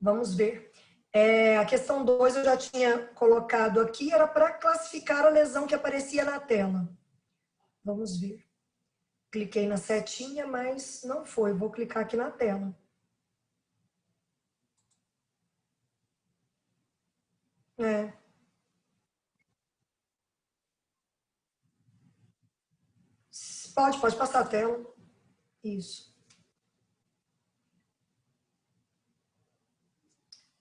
Vamos ver. É, a questão 2 eu já tinha colocado aqui, era para classificar a lesão que aparecia na tela. Vamos ver. Cliquei na setinha, mas não foi. Vou clicar aqui na tela. É. Pode, pode passar a tela. Isso.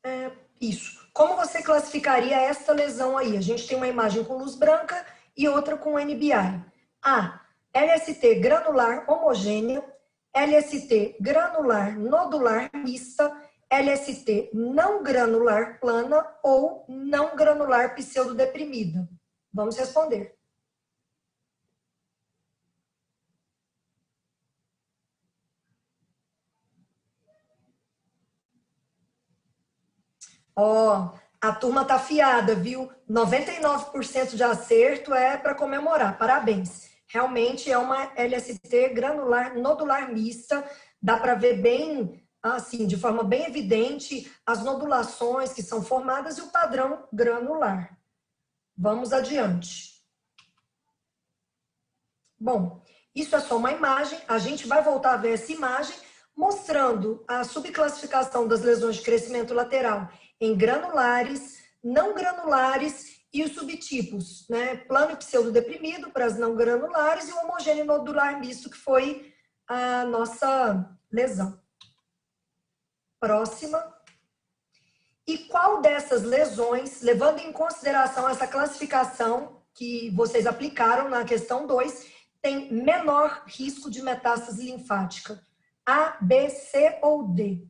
É, isso. Como você classificaria esta lesão aí? A gente tem uma imagem com luz branca e outra com NBI. A. LST granular homogênea, LST granular nodular mista, LST não granular plana ou não granular pseudodeprimida? Vamos responder. Ó, oh, a turma tá fiada, viu? 99% de acerto é para comemorar. Parabéns. Realmente é uma LST granular nodular mista. Dá para ver bem assim, de forma bem evidente, as nodulações que são formadas e o padrão granular. Vamos adiante. Bom, isso é só uma imagem, a gente vai voltar a ver essa imagem mostrando a subclassificação das lesões de crescimento lateral em granulares, não granulares e os subtipos, né? Plano pseudodeprimido para as não granulares e o homogêneo nodular misto, que foi a nossa lesão. Próxima. E qual dessas lesões, levando em consideração essa classificação que vocês aplicaram na questão 2, tem menor risco de metástase linfática? A, B, C ou D?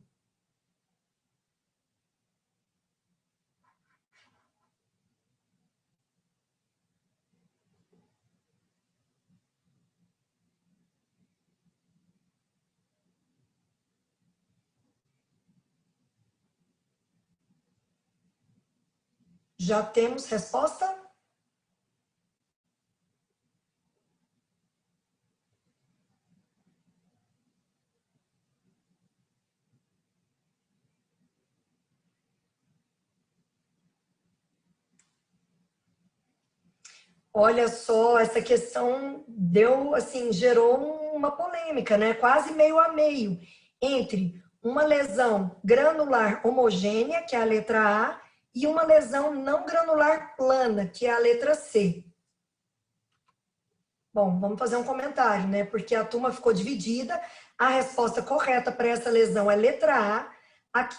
Já temos resposta? Olha só, essa questão deu, assim, gerou uma polêmica, né? Quase meio a meio entre uma lesão granular homogênea, que é a letra A, e uma lesão não granular plana, que é a letra C. Bom, vamos fazer um comentário, né? Porque a turma ficou dividida. A resposta correta para essa lesão é letra A.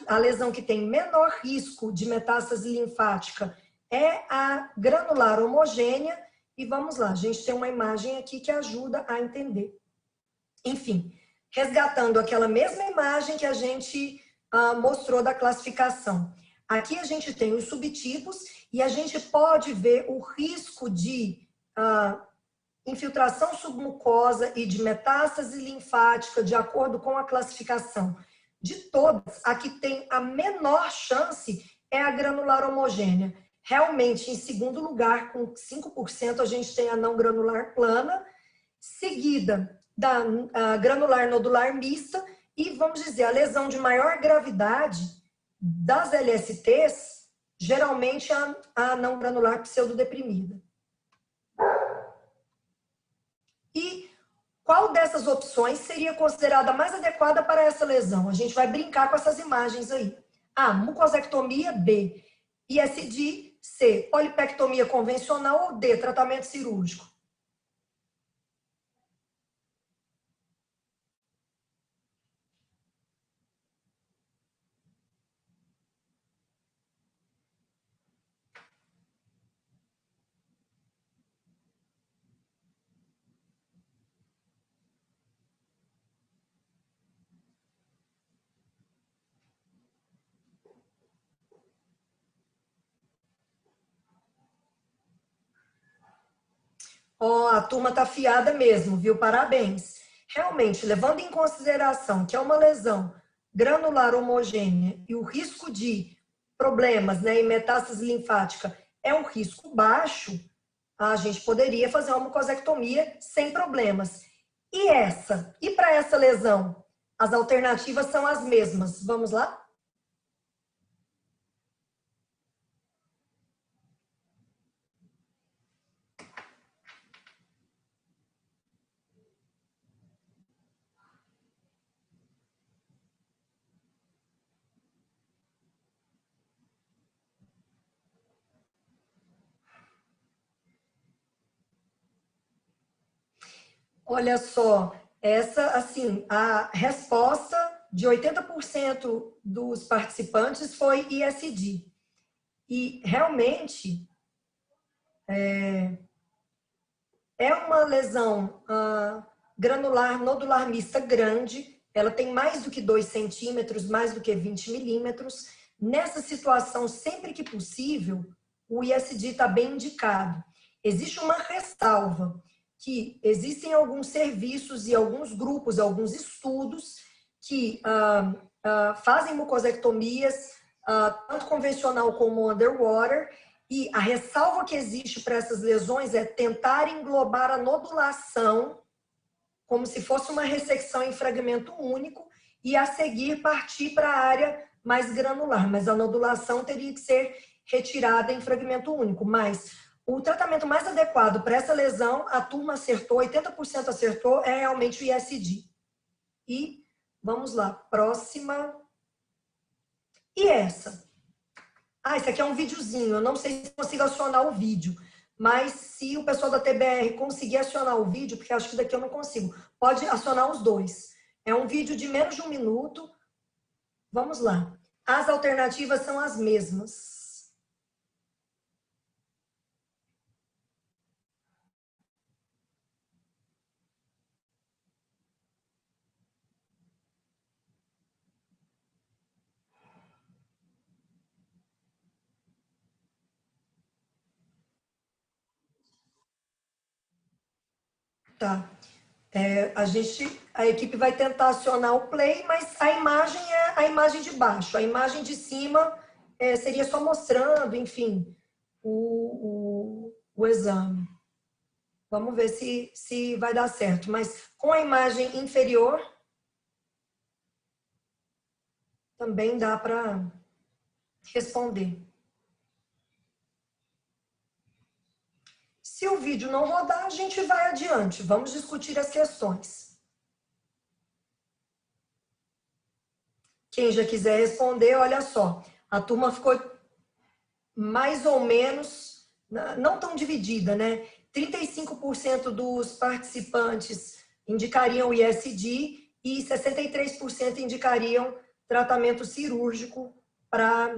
A, lesão que tem menor risco de metástase linfática é a granular homogênea. E vamos lá, a gente tem uma imagem aqui que ajuda a entender. Enfim, resgatando aquela mesma imagem que a gente ah, mostrou da classificação. Aqui a gente tem os subtipos e a gente pode ver o risco de ah, infiltração submucosa e de metástase linfática de acordo com a classificação. De todas, a que tem a menor chance é a granular homogênea. Realmente, em segundo lugar, com 5%, a gente tem a não granular plana, seguida da granular nodular mista e, vamos dizer, a lesão de maior gravidade das LSTs, geralmente a, a não granular pseudodeprimida. E qual dessas opções seria considerada mais adequada para essa lesão? A gente vai brincar com essas imagens aí. A. Mucosectomia. B. ISD. C. Polipectomia convencional. Ou D. Tratamento cirúrgico. Ó, oh, a turma tá fiada mesmo, viu? Parabéns. Realmente, levando em consideração que é uma lesão granular homogênea e o risco de problemas, né, em metástase linfática é um risco baixo, a gente poderia fazer uma mucosectomia sem problemas. E essa? E para essa lesão? As alternativas são as mesmas. Vamos lá? Olha só, essa, assim, a resposta de 80% dos participantes foi ISD. E realmente é, é uma lesão ah, granular nodular mista grande, ela tem mais do que 2 centímetros, mais do que 20 milímetros. Nessa situação, sempre que possível, o ISD está bem indicado. Existe uma ressalva que existem alguns serviços e alguns grupos, alguns estudos que ah, ah, fazem mucosectomias, ah, tanto convencional como underwater, e a ressalva que existe para essas lesões é tentar englobar a nodulação como se fosse uma ressecção em fragmento único e a seguir partir para a área mais granular, mas a nodulação teria que ser retirada em fragmento único. Mas o tratamento mais adequado para essa lesão, a turma acertou, 80% acertou, é realmente o ISD. E vamos lá, próxima. E essa? Ah, esse aqui é um videozinho. Eu não sei se consigo acionar o vídeo. Mas se o pessoal da TBR conseguir acionar o vídeo, porque acho que daqui eu não consigo, pode acionar os dois. É um vídeo de menos de um minuto. Vamos lá. As alternativas são as mesmas. Tá. É, a gente, a equipe vai tentar acionar o play, mas a imagem é a imagem de baixo. A imagem de cima é, seria só mostrando, enfim, o, o, o exame. Vamos ver se, se vai dar certo. Mas com a imagem inferior, também dá para responder. Se o vídeo não rodar, a gente vai adiante. Vamos discutir as questões. Quem já quiser responder, olha só. A turma ficou mais ou menos, não tão dividida, né? 35% dos participantes indicariam ISD e 63% indicariam tratamento cirúrgico para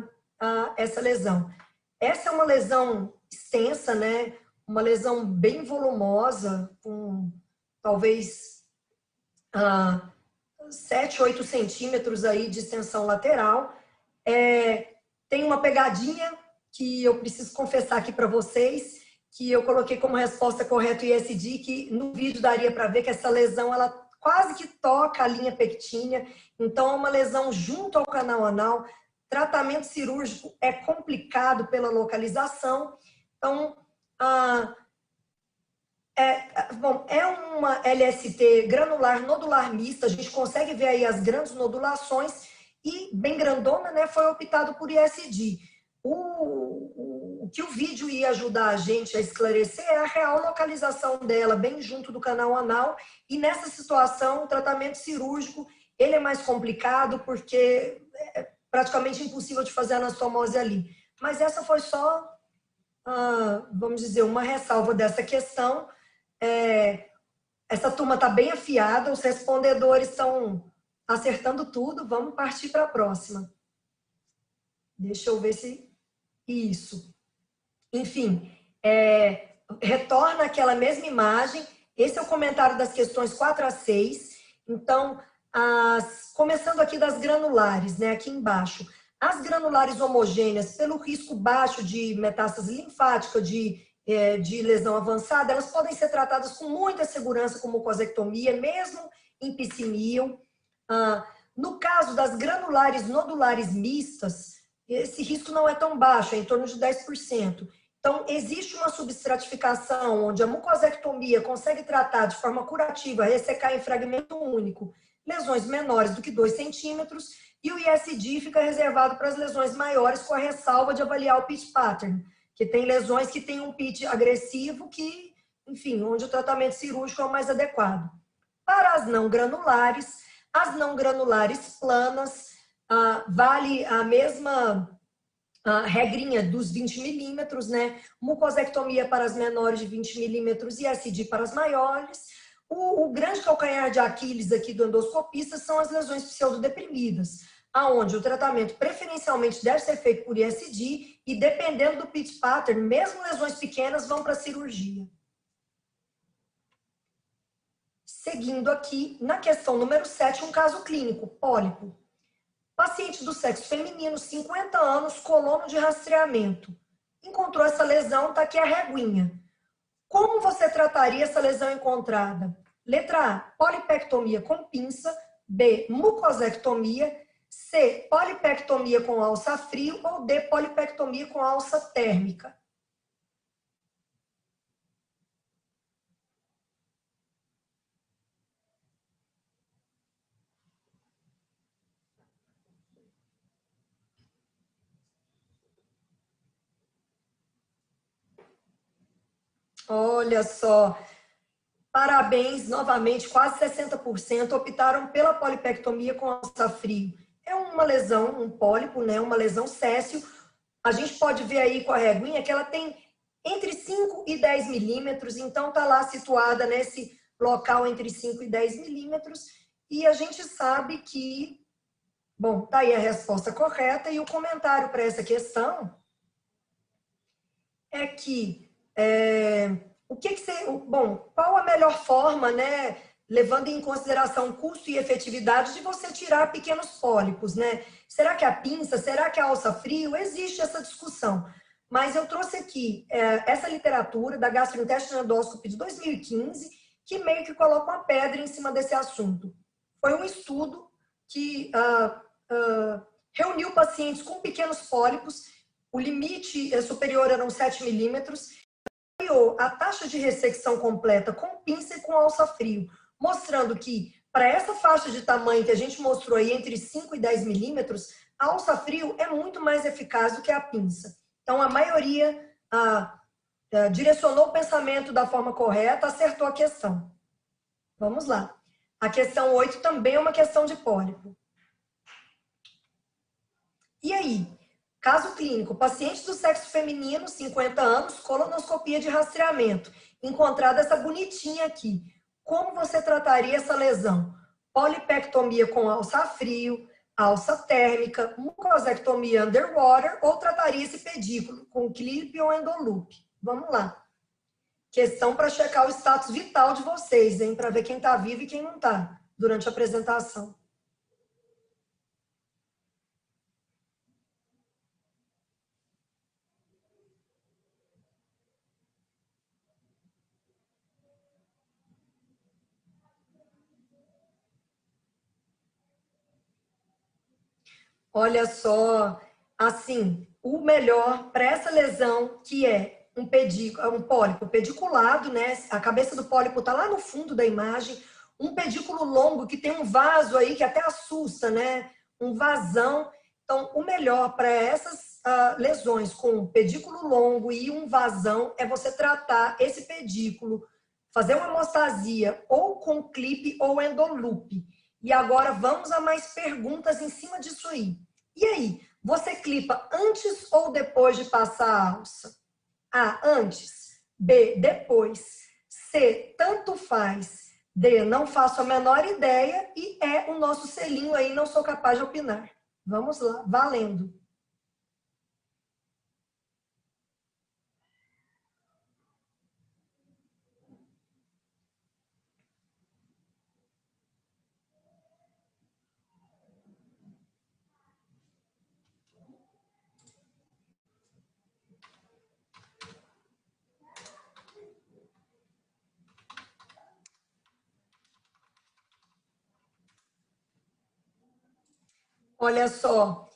essa lesão. Essa é uma lesão extensa, né? Uma lesão bem volumosa, com talvez ah, 7, 8 centímetros aí de extensão lateral. É, tem uma pegadinha que eu preciso confessar aqui para vocês, que eu coloquei como resposta correta o ISD, que no vídeo daria para ver que essa lesão ela quase que toca a linha pectínea, então é uma lesão junto ao canal anal. Tratamento cirúrgico é complicado pela localização, então ah, é, bom, é uma LST granular nodular mista, a gente consegue ver aí as grandes nodulações e bem grandona, né, foi optado por ISD. O, o, que o vídeo ia ajudar a gente a esclarecer é a real localização dela, bem junto do canal anal, e nessa situação o tratamento cirúrgico ele é mais complicado porque é praticamente impossível de fazer anastomose ali. Mas essa foi só vamos dizer, uma ressalva dessa questão. É, essa turma está bem afiada, os respondedores estão acertando tudo. Vamos partir para a próxima. Deixa eu ver se. Isso. Enfim, é, retorna aquela mesma imagem. Esse é o comentário das questões 4 a 6. Então, as, começando aqui das granulares, né, aqui embaixo. As granulares homogêneas, pelo risco baixo de metástase linfática, de, é, de lesão avançada, elas podem ser tratadas com muita segurança com mucosectomia, mesmo em piscinio. Ah, no caso das granulares nodulares mistas, esse risco não é tão baixo, é em torno de 10%. Então, existe uma substratificação onde a mucosectomia consegue tratar de forma curativa, ressecar em fragmento único, lesões menores do que 2 centímetros, e o ISD fica reservado para as lesões maiores, com a ressalva de avaliar o pitch pattern, que tem lesões que têm um pitch agressivo, que, enfim, onde o tratamento cirúrgico é o mais adequado. Para as não granulares, as não granulares planas, ah, vale a mesma ah, regrinha dos 20 milímetros, né? Mucosectomia para as menores de 20 milímetros e ISD para as maiores. O, o, grande calcanhar de Aquiles aqui do endoscopista são as lesões pseudodeprimidas aonde o tratamento preferencialmente deve ser feito por ISD e dependendo do pitch pattern, mesmo lesões pequenas vão para a cirurgia. Seguindo aqui, na questão número 7, um caso clínico, pólipo. Paciente do sexo feminino, 50 anos, colono de rastreamento. Encontrou essa lesão, está aqui a reguinha. Como você trataria essa lesão encontrada? Letra A, polipectomia com pinça. B, mucosectomia. C. Polipectomia com alça frio ou D. Polipectomia com alça térmica. Olha só, parabéns novamente, quase 60% optaram pela polipectomia com alça frio. É uma lesão, um pólipo, né, uma lesão céssio, a gente pode ver aí com a reguinha que ela tem entre 5 e 10 milímetros, então está lá situada nesse local entre 5 e 10 milímetros, e a gente sabe que, bom, tá aí a resposta correta, e o comentário para essa questão é que, é, o que que você, bom, qual a melhor forma, né, levando em consideração custo e efetividade de você tirar pequenos pólipos, né? Será que a pinça, será que a alça frio? Existe essa discussão. Mas eu trouxe aqui é, essa literatura da Gastrointestinal Endoscopy de 2015, que meio que coloca uma pedra em cima desse assunto. Foi um estudo que uh, uh, reuniu pacientes com pequenos pólipos, o limite é, superior eram 7 milímetros, a taxa de ressecção completa com pinça e com alça frio mostrando que para essa faixa de tamanho que a gente mostrou aí, entre 5 e 10 milímetros, a alça frio é muito mais eficaz do que a pinça. Então, a maioria ah, direcionou o pensamento da forma correta, acertou a questão. Vamos lá. A questão 8 também é uma questão de pólipo. E aí? Caso clínico, paciente do sexo feminino, 50 anos, colonoscopia de rastreamento. Encontrada essa bonitinha aqui. Como você trataria essa lesão? Polipectomia com alça a frio, alça térmica, mucosectomia underwater ou trataria esse pedículo com clip ou endoloop? Vamos lá. Questão para checar o status vital de vocês, hein? Para ver quem está vivo e quem não está durante a apresentação. Olha só, assim, o melhor para essa lesão que é um pedículo, um pólipo pediculado, né? A cabeça do pólipo está lá no fundo da imagem, um pedículo longo que tem um vaso aí que até assusta, né? Um vasão. Então, o melhor para essas uh, lesões com pedículo longo e um vasão é você tratar esse pedículo, fazer uma hemostasia ou com clipe ou endoloop. E agora vamos a mais perguntas em cima disso aí. E aí, você clipa antes ou depois de passar a alça? A, antes. B, depois. C, tanto faz. D, não faço a menor ideia. E é o nosso selinho aí, não sou capaz de opinar. Vamos lá, valendo. Olha só,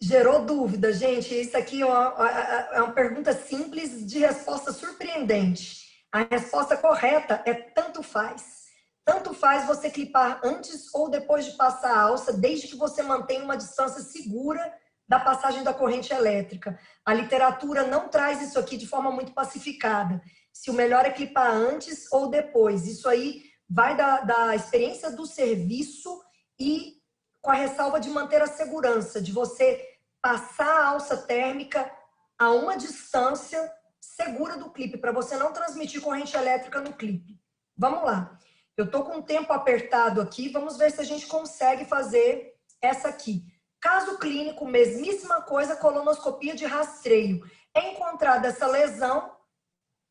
gerou dúvida, gente. Isso aqui é uma, é uma pergunta simples de resposta surpreendente. A resposta correta é tanto faz. Tanto faz você clipar antes ou depois de passar a alça, desde que você mantenha uma distância segura da passagem da corrente elétrica. A literatura não traz isso aqui de forma muito pacificada. Se o melhor é clipar antes ou depois. Isso aí vai da, da experiência do serviço e com a ressalva de manter a segurança, de você passar a alça térmica a uma distância segura do clipe, para você não transmitir corrente elétrica no clipe. Vamos lá. Eu estou com o tempo apertado aqui, vamos ver se a gente consegue fazer essa aqui. Caso clínico, mesmíssima coisa, colonoscopia de rastreio. É encontrada essa lesão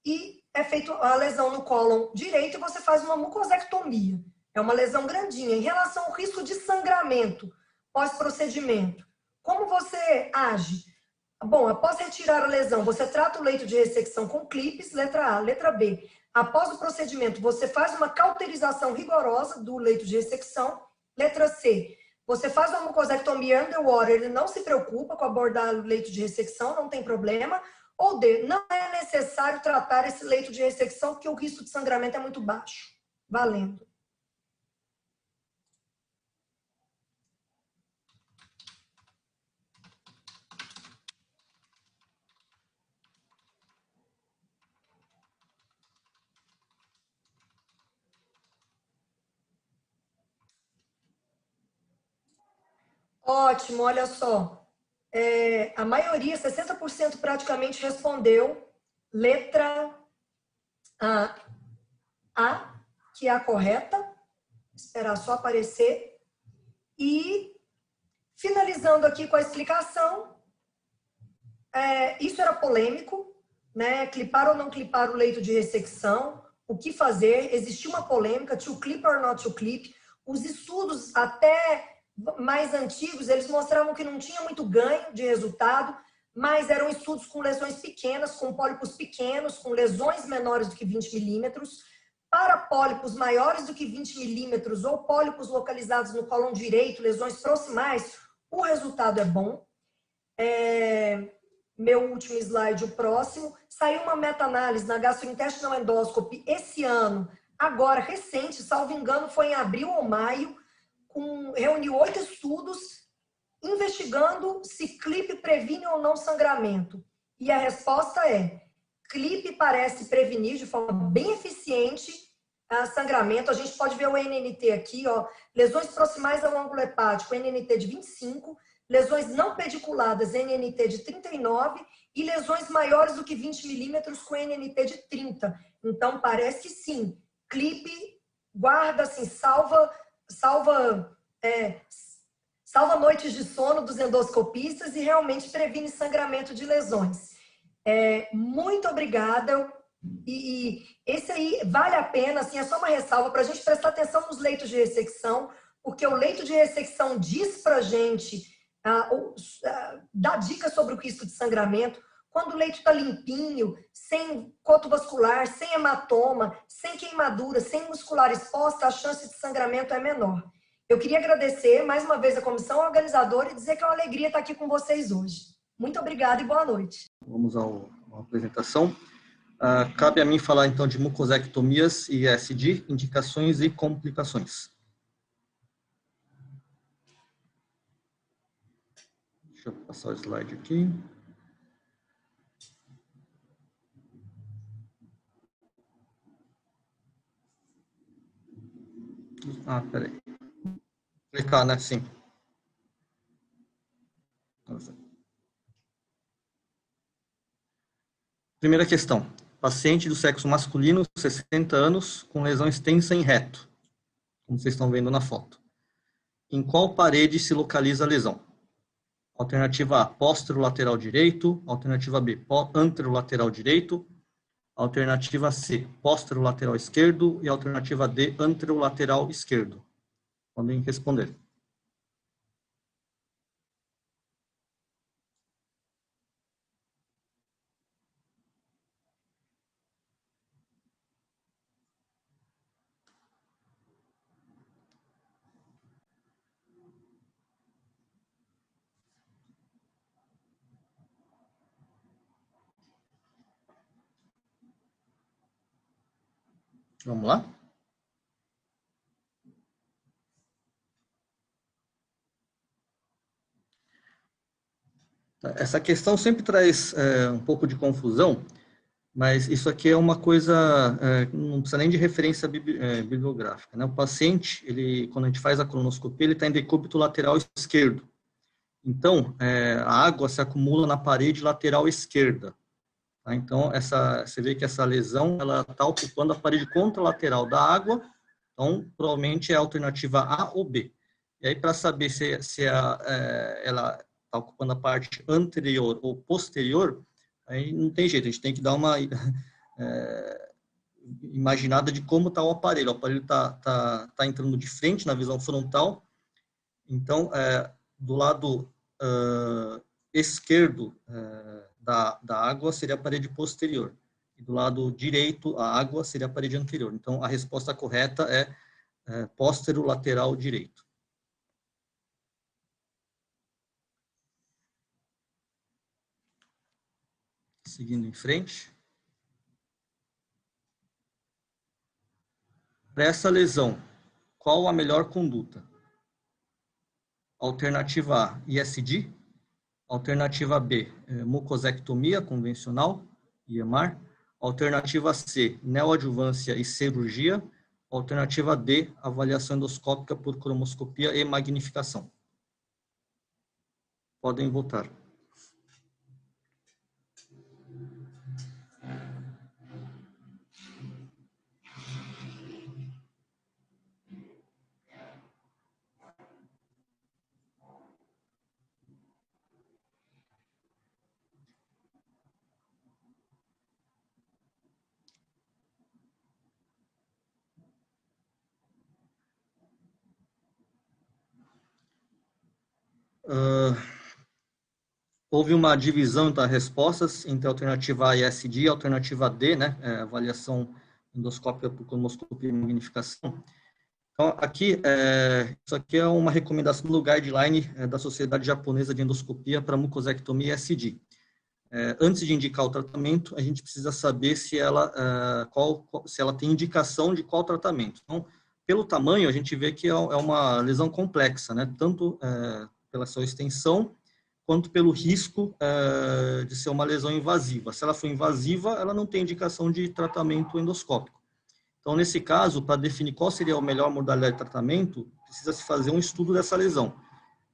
e é feita a lesão no cólon direito e você faz uma mucosectomia. É uma lesão grandinha. Em relação ao risco de sangramento pós-procedimento, como você age? Bom, após retirar a lesão, você trata o leito de ressecção com clipes, letra A. Letra B, após o procedimento, você faz uma cauterização rigorosa do leito de ressecção. Letra C, você faz uma mucosectomia underwater, ele não se preocupa com abordar o leito de ressecção, não tem problema. Ou D, não é necessário tratar esse leito de ressecção porque o risco de sangramento é muito baixo. Valendo. Ótimo, olha só. é, a maioria, 60% praticamente respondeu letra a, a, que é a correta. Esperar só aparecer. E finalizando aqui com a explicação, é, isso era polêmico, né? Clipar ou não clipar o leito de ressecção, o que fazer? Existiu uma polêmica, to clip or not to clip. Os estudos até mais antigos, eles mostravam que não tinha muito ganho de resultado, mas eram estudos com lesões pequenas, com pólipos pequenos, com lesões menores do que 20 milímetros. Para pólipos maiores do que 20 milímetros ou pólipos localizados no cólon direito, lesões proximais, o resultado é bom. É... Meu último slide, o próximo. Saiu uma meta-análise na gastrointestinal endoscopy esse ano, agora recente, salvo engano, foi em abril ou maio, com, reuniu oito estudos investigando se clipe previne ou não sangramento. E a resposta é: clipe parece prevenir de forma bem eficiente a sangramento. A gente pode ver o NNT aqui, ó, lesões proximais ao ângulo hepático, NNT de 25, lesões não pediculadas, NNT de 39 e lesões maiores do que 20 milímetros com NNT de 30. Então parece sim, clipe guarda assim, salva salva, é, salva noites de sono dos endoscopistas e realmente previne sangramento de lesões. É, muito obrigada. E, e, esse aí vale a pena, assim, é só uma ressalva para a gente prestar atenção nos leitos de ressecção, porque o leito de ressecção diz para gente, ah, ah, dá dicas sobre o risco de sangramento. Quando o leito está limpinho, sem coto vascular, sem hematoma, sem queimadura, sem muscular exposta, a chance de sangramento é menor. Eu queria agradecer mais uma vez a comissão organizadora e dizer que é uma alegria estar aqui com vocês hoje. Muito obrigada e boa noite. Vamos à apresentação. Uh, cabe a mim falar então de mucosectomias e SD, indicações e complicações. Deixa eu passar o slide aqui. Ah, peraí. Clicar, né? Sim. Primeira questão. Paciente do sexo masculino, 60 anos, com lesão extensa em reto. Como vocês estão vendo na foto. Em qual parede se localiza a lesão? Alternativa A, póstero-lateral direito. Alternativa B, anterolateral direito. Alternativa C, lateral esquerdo. E alternativa D, lateral esquerdo. Podem responder. Vamos lá? Essa questão sempre traz é, um pouco de confusão, mas isso aqui é uma coisa, é, não precisa nem de referência é, bibliográfica. Né? O paciente, ele, quando a gente faz a colonoscopia, ele está em decúbito lateral esquerdo. Então, é, a água se acumula na parede lateral esquerda. Tá? Então, essa, você vê que essa lesão está ocupando a parede contralateral da água, então provavelmente é a alternativa A ou B. E aí, para saber se, se a, é, ela está ocupando a parte anterior ou posterior, aí não tem jeito, a gente tem que dar uma é, imaginada de como está o aparelho. O aparelho está tá, tá entrando de frente na visão frontal, então, é, do lado uh, esquerdo, uh, da, da água seria a parede posterior. E do lado direito, a água seria a parede anterior. Então, a resposta correta é, é póstero lateral direito. Seguindo em frente. Para essa lesão, qual a melhor conduta? Alternativa A, ISD. Alternativa B, é, mucosectomia convencional, IEMAR. Alternativa C, neoadjuvância e cirurgia. Alternativa D, avaliação endoscópica por cromoscopia e magnificação. Podem votar. Uh, houve uma divisão das respostas entre a alternativa A e SD e a alternativa D, né, é, avaliação endoscópica por cronoscopia e magnificação. Então, aqui, é, isso aqui é uma recomendação do guideline é, da Sociedade Japonesa de Endoscopia para mucosectomia SD. É, antes de indicar o tratamento, a gente precisa saber se ela, é, qual, se ela tem indicação de qual tratamento. Então, pelo tamanho, a gente vê que é, é uma lesão complexa, né? tanto é, pela sua extensão, quanto pelo risco é, de ser uma lesão invasiva. Se ela for invasiva, ela não tem indicação de tratamento endoscópico. Então, nesse caso, para definir qual seria a melhor modalidade de tratamento, precisa se fazer um estudo dessa lesão.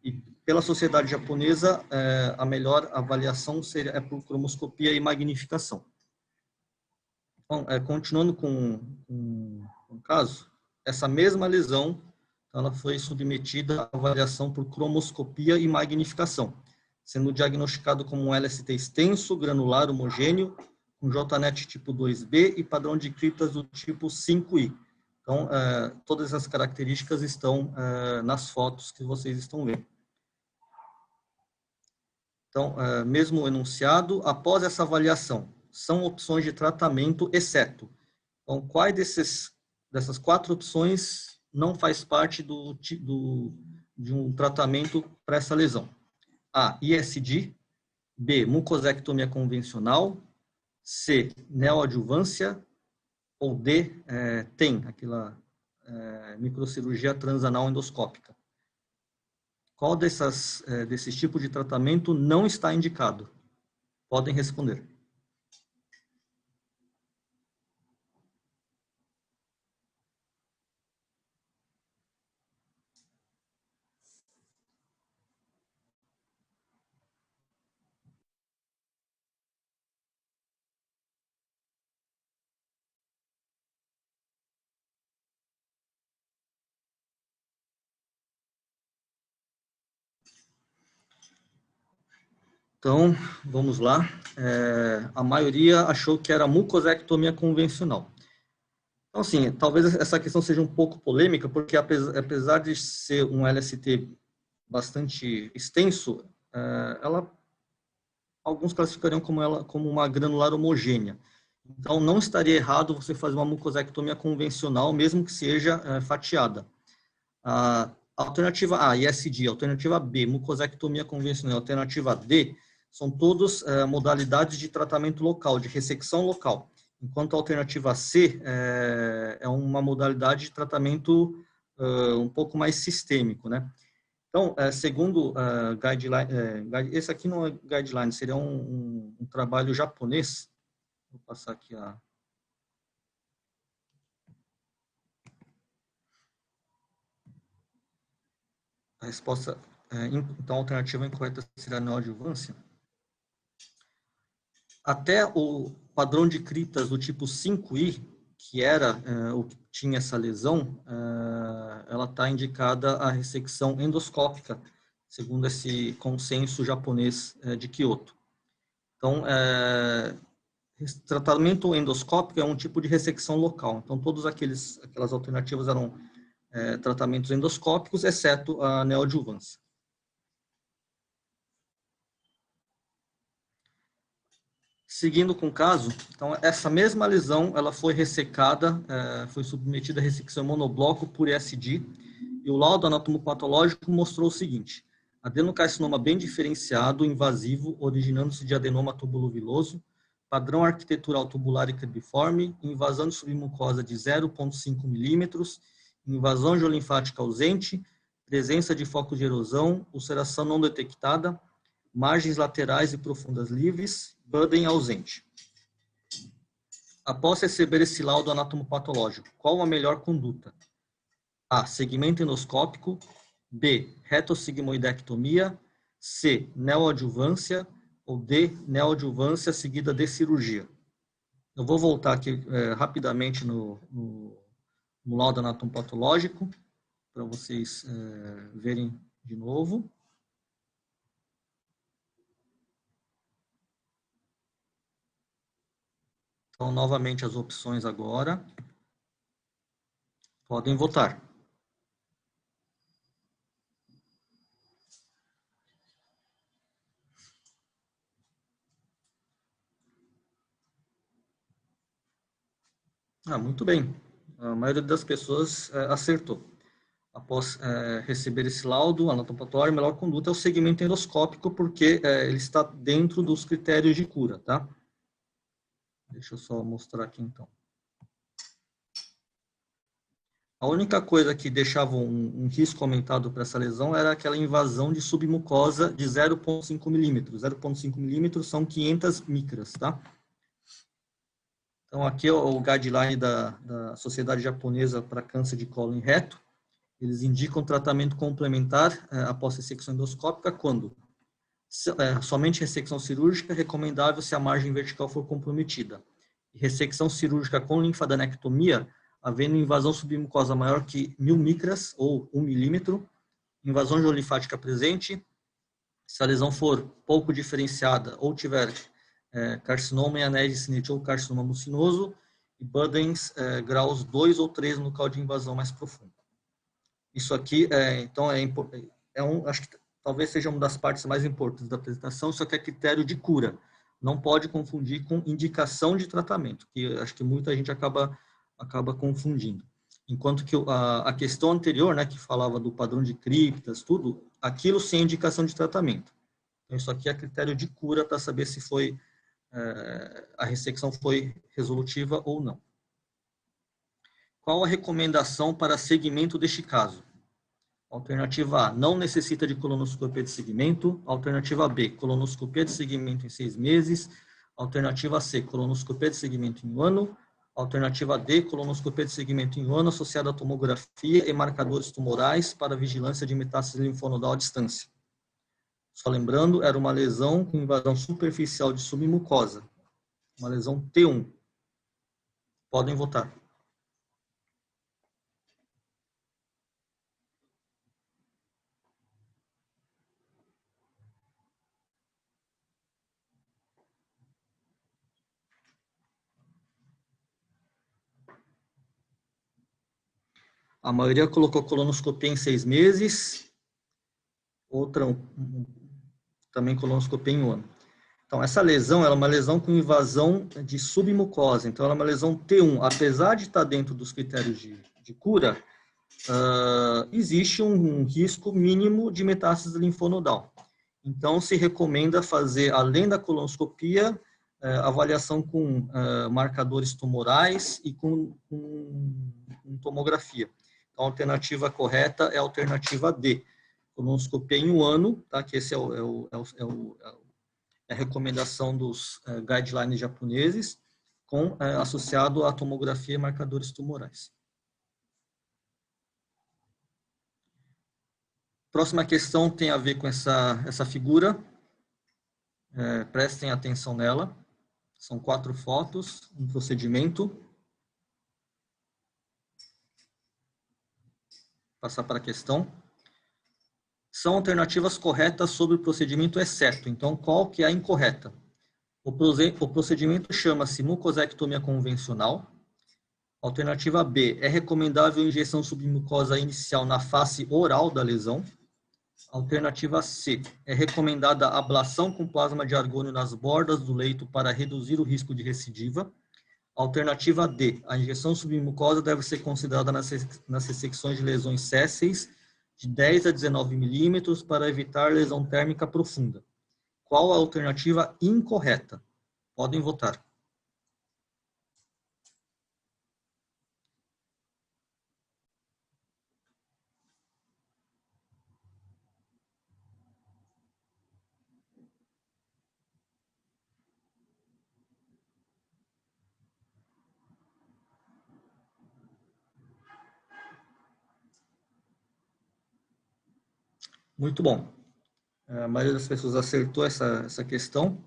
E pela sociedade japonesa, é, a melhor avaliação seria é por cromoscopia e magnificação. Então, é, continuando com, com, com o caso, essa mesma lesão, ela foi submetida à avaliação por cromoscopia e magnificação sendo diagnosticado como um LST extenso, granular, homogêneo, com JNET tipo 2B e padrão de criptas do tipo 5I. Então, é, todas essas características estão é, nas fotos que vocês estão vendo. Então, é, mesmo enunciado, após essa avaliação, são opções de tratamento, exceto. Então, quais desses, dessas quatro opções não faz parte do, do, de um tratamento para essa lesão? A. ISD. B. Mucosectomia convencional. C. Neoadjuvância. Ou D. É, TEM, aquela é, microcirurgia transanal endoscópica. Qual dessas, é, desses tipos de tratamento não está indicado? Podem responder. Então, vamos lá. É, a maioria achou que era mucosectomia convencional. Então, assim, talvez essa questão seja um pouco polêmica, porque apesar de ser um LST bastante extenso, é, ela, alguns classificariam como ela como uma granular homogênea. Então, não estaria errado você fazer uma mucosectomia convencional, mesmo que seja é, fatiada. A alternativa A, ISD, alternativa B, mucosectomia convencional, alternativa D, são todos é, modalidades de tratamento local, de ressecção local, enquanto a alternativa C é, é uma modalidade de tratamento uh, um pouco mais sistêmico, né? Então, segundo uh, guideline, é, esse aqui não é guideline, seria um, um, um trabalho japonês. Vou passar aqui a, a resposta, então a alternativa incorreta seria a neoadjuvância até o padrão de criptas do tipo 5i, que era uh, o que tinha essa lesão, uh, ela está indicada a ressecção endoscópica, segundo esse consenso japonês uh, de Kyoto. Então, tratamento endoscópico é um tipo de ressecção local. Então, todas aquelas alternativas eram tratamentos endoscópicos, exceto a neoadjuvância. Seguindo com o caso, então essa mesma lesão ela foi ressecada, é, foi submetida a ressecção monobloco por ESD e o laudo anatomopatológico mostrou o seguinte: adenocarcinoma bem diferenciado, invasivo, originando-se de adenoma tubuloviloso, padrão arquitetural tubular e cribiforme, invasão de submucosa de 0,5 milímetros, invasão geolinfática ausente, presença de focos de erosão, ulceração não detectada, margens laterais e profundas livres, Budden ausente. Após receber esse laudo anatomopatológico, qual a melhor conduta? A. Segmento endoscópico. B. Retossigmoidectomia. C. Neoadjuvância. Ou D. Neoadjuvância seguida de cirurgia. Eu vou voltar aqui é, rapidamente no, no, no laudo anatomopatológico para vocês é, verem de novo. Então, novamente as opções agora. Podem votar. Ah, muito bem. A maioria das pessoas é, acertou. Após é, receber esse laudo anatopatório, melhor conduta é o segmento endoscópico, porque é, ele está dentro dos critérios de cura, tá? Deixa eu só mostrar aqui, então. A única coisa que deixava um, um risco aumentado para essa lesão era aquela invasão de submucosa de 0,5 milímetros. 0,5 milímetros são 500 micras, tá? Então, aqui é o guideline da, da Sociedade Japonesa para Câncer de Cólon Reto. Eles indicam tratamento complementar é, após ressecção endoscópica quando somente ressecção cirúrgica é recomendável se a margem vertical for comprometida. Ressecção cirúrgica com linfadenectomia havendo invasão submucosa maior que mil micras ou um milímetro, invasão geolinfática presente, se a lesão for pouco diferenciada ou tiver é, carcinoma em anéis de ou carcinoma mucinoso, e Budens é, graus 2 ou 3 no local de invasão mais profundo. Isso aqui, é, então, é, é um, acho que talvez seja uma das partes mais importantes da apresentação, isso aqui é critério de cura. Não pode confundir com indicação de tratamento, que acho que muita gente acaba acaba confundindo. Enquanto que a, a questão anterior, né, que falava do padrão de criptas, tudo, aquilo sem indicação de tratamento. Então, isso aqui é critério de cura para saber se foi é, a ressecção foi resolutiva ou não. Qual a recomendação para segmento deste caso? Alternativa A, não necessita de colonoscopia de segmento. Alternativa B, colonoscopia de segmento em seis meses. Alternativa C, colonoscopia de segmento em um ano. Alternativa D, colonoscopia de segmento em ano associada à tomografia e marcadores tumorais para vigilância de metástase linfonodal à distância. Só lembrando, era uma lesão com invasão superficial de submucosa, uma lesão T1. Podem votar. A maioria colocou colonoscopia em seis meses, outra também colonoscopia em um ano. Então, essa lesão é uma lesão com invasão de submucosa. Então, ela é uma lesão T1. Apesar de estar dentro dos critérios de, de cura, uh, existe um, um, risco mínimo de metástase linfonodal. Então, se recomenda fazer, além da colonoscopia, uh, avaliação com uh, marcadores tumorais e com, com, com tomografia. Então, a alternativa correta é a alternativa D. Colonoscopia em um ano, tá? que esse é, o, é, o, é, o, é, a recomendação dos é, guidelines japoneses, com, é, associado à tomografia e marcadores tumorais. Próxima questão tem a ver com essa, essa figura. É, prestem atenção nela. São quatro fotos, um procedimento. Passar para a questão. São alternativas corretas sobre o procedimento certo. Então, qual que é a incorreta? O procedimento chama-se mucosectomia convencional. Alternativa B, é recomendável injeção submucosa inicial na face oral da lesão. Alternativa C, é recomendada ablação com plasma de argônio nas bordas do leito para reduzir o risco de recidiva. Alternativa D, a injeção submucosa deve ser considerada nas, nas ressecções de lesões césseis de 10 a 19 milímetros para evitar lesão térmica profunda. Qual a alternativa incorreta? Podem votar. Muito bom. A maioria das pessoas acertou essa, essa questão.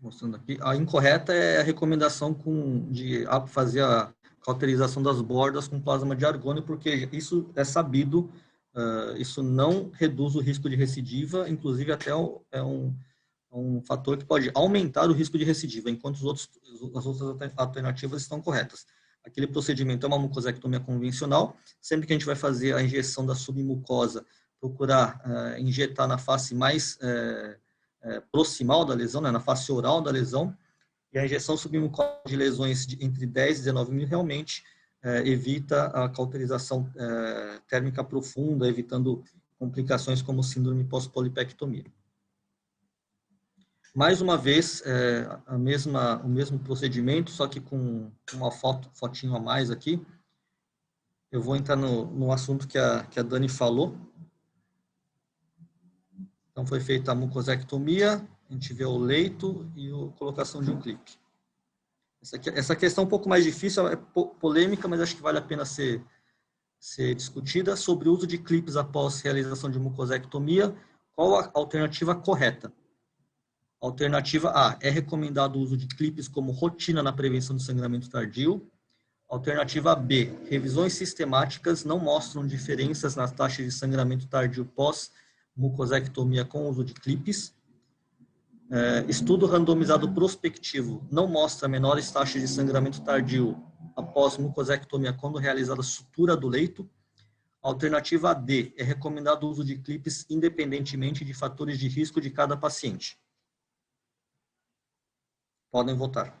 Mostrando aqui. A incorreta é a recomendação com, de fazer a cauterização das bordas com plasma de argônio, porque isso é sabido, uh, isso não reduz o risco de recidiva, inclusive até é um, um fator que pode aumentar o risco de recidiva, enquanto os outros, as outras alternativas estão corretas. Aquele procedimento é uma mucosectomia convencional. Sempre que a gente vai fazer a injeção da submucosa, procurar uh, injetar na face mais uh, uh, proximal da lesão, né, na face oral da lesão. E a injeção submucosa de lesões de entre 10 e 19 mil realmente evita a cauterização térmica profunda, evitando complicações como síndrome pós-polipectomia. Mais uma vez, é, a mesma, o mesmo procedimento, só que com uma foto, fotinho a mais aqui. Eu vou entrar no, no assunto que a, que a Dani falou. Então, foi feita a mucosectomia, a gente vê o leito e a colocação de um clipe. Essa, essa questão é um pouco mais difícil, é polêmica, mas acho que vale a pena ser, ser discutida, sobre o uso de clipes após realização de mucosectomia. Qual a alternativa correta? Alternativa A, é recomendado o uso de clipes como rotina na prevenção do sangramento tardio. Alternativa B, revisões sistemáticas não mostram diferenças nas taxas de sangramento tardio pós mucosectomia com uso de clipes. É, estudo randomizado prospectivo não mostra menores taxas de sangramento tardio após mucosectomia quando realizada sutura do leito. Alternativa D, é recomendado o uso de clipes independentemente de fatores de risco de cada paciente. Podem votar.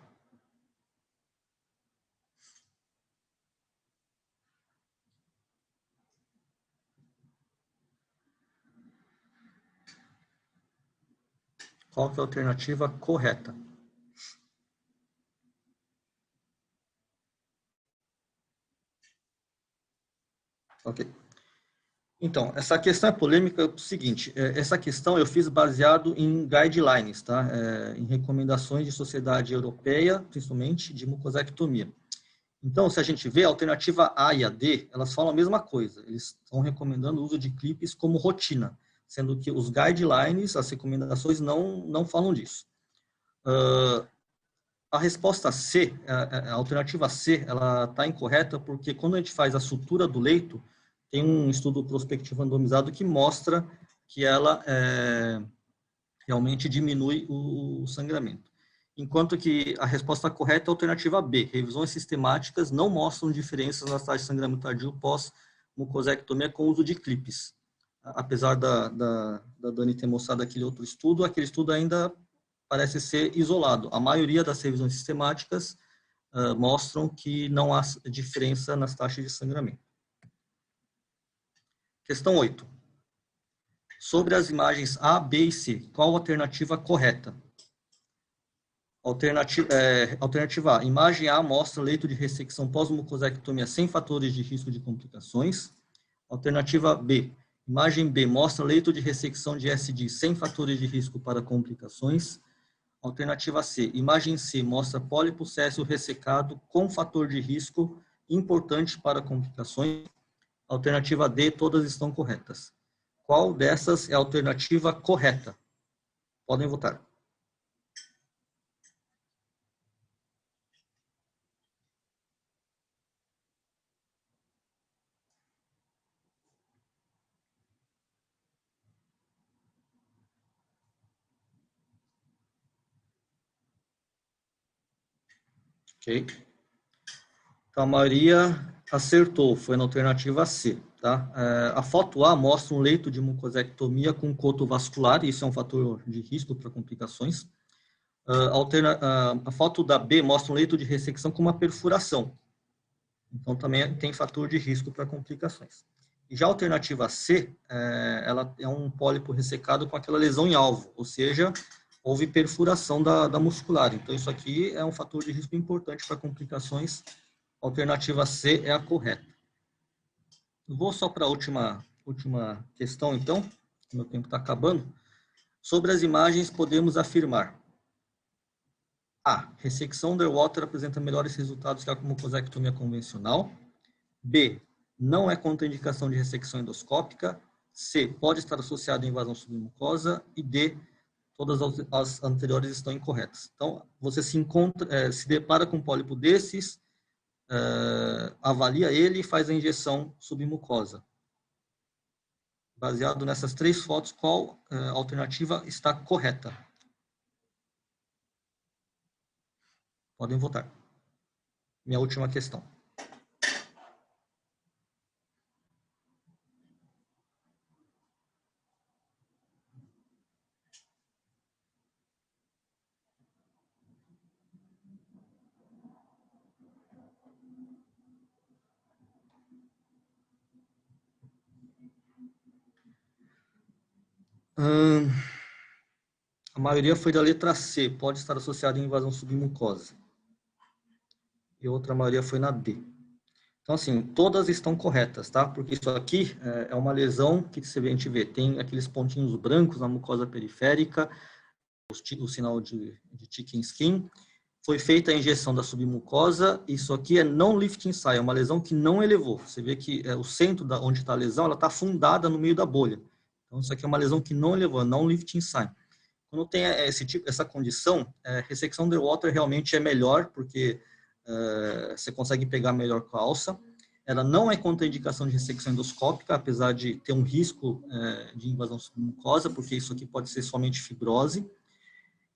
Qual é a alternativa correta? Ok. Então, essa questão é polêmica é o seguinte, é, essa questão eu fiz baseado em guidelines, tá? É, em recomendações de sociedade europeia, principalmente, de mucosectomia. Então, se a gente vê, a alternativa A e a D, elas falam a mesma coisa. Eles estão recomendando o uso de clipes como rotina, sendo que os guidelines, as recomendações, não, não falam disso. Uh, a resposta C, a, a alternativa C, ela está incorreta porque quando a gente faz a sutura do leito, tem um estudo prospectivo randomizado que mostra que ela é, realmente diminui o, o sangramento. Enquanto que a resposta correta é a alternativa B. Revisões sistemáticas não mostram diferenças nas taxas de sangramento tardio pós-mucosectomia com uso de clipes. Apesar da, da, da Dani ter mostrado aquele outro estudo, aquele estudo ainda parece ser isolado. A maioria das revisões sistemáticas uh, mostram que não há diferença nas taxas de sangramento. Questão 8. Sobre as imagens A, B e C, qual a alternativa correta? Alternativa, é, alternativa A. Imagem A mostra leito de ressecção pós-mucosectomia sem fatores de risco de complicações. Alternativa B. Imagem B mostra leito de ressecção de SD sem fatores de risco para complicações. Alternativa C. Imagem C mostra pólipo céssio ressecado com fator de risco importante para complicações. Alternativa D, todas estão corretas. Qual dessas é a alternativa correta? Podem votar. Ok. Então, a maioria acertou, foi na alternativa C. Tá? É, a foto A mostra um leito de mucosectomia com coto vascular, isso é um fator de risco para complicações. Uh, alterna, uh, a foto da B mostra um leito de ressecção com uma perfuração. Então, também tem fator de risco para complicações. E já a alternativa C, é, ela é um pólipo ressecado com aquela lesão em alvo, ou seja, houve perfuração da, da muscular. Então, isso aqui é um fator de risco importante para complicações Alternativa C é a correta. Vou só para a última, última questão, então. Meu tempo está acabando. Sobre as imagens, podemos afirmar. A. Ressecção underwater apresenta melhores resultados que a mucosectomia convencional. B. Não é contraindicação de ressecção endoscópica. C. Pode estar associado a invasão submucosa. E D. Todas as anteriores estão incorretas. Então, você se, encontra, é, se depara com um pólipo desses, avalia ele e faz a injeção submucosa. Baseado nessas três fotos, qual uh, alternativa está correta? Podem votar. Minha última questão. Hum, a maioria foi da letra C, pode estar associada em invasão submucosa. E outra maioria foi na D. Então, assim, todas estão corretas, tá? Porque isso aqui é, é uma lesão que a gente vê, tem aqueles pontinhos brancos na mucosa periférica, o, sinal de, de chicken skin, foi feita a injeção da submucosa, isso aqui é não lifting sign, é uma lesão que não elevou. Você vê que é, o centro da, onde está a lesão, ela está fundada no meio da bolha. Então, isso aqui é uma lesão que não elevou, não lifting sign. Quando tem esse tipo, essa condição, é, ressecção underwater realmente é melhor, porque é, você consegue pegar melhor com a alça. Ela não é contraindicação de ressecção endoscópica, apesar de ter um risco de invasão submucosa, porque isso aqui pode ser somente fibrose.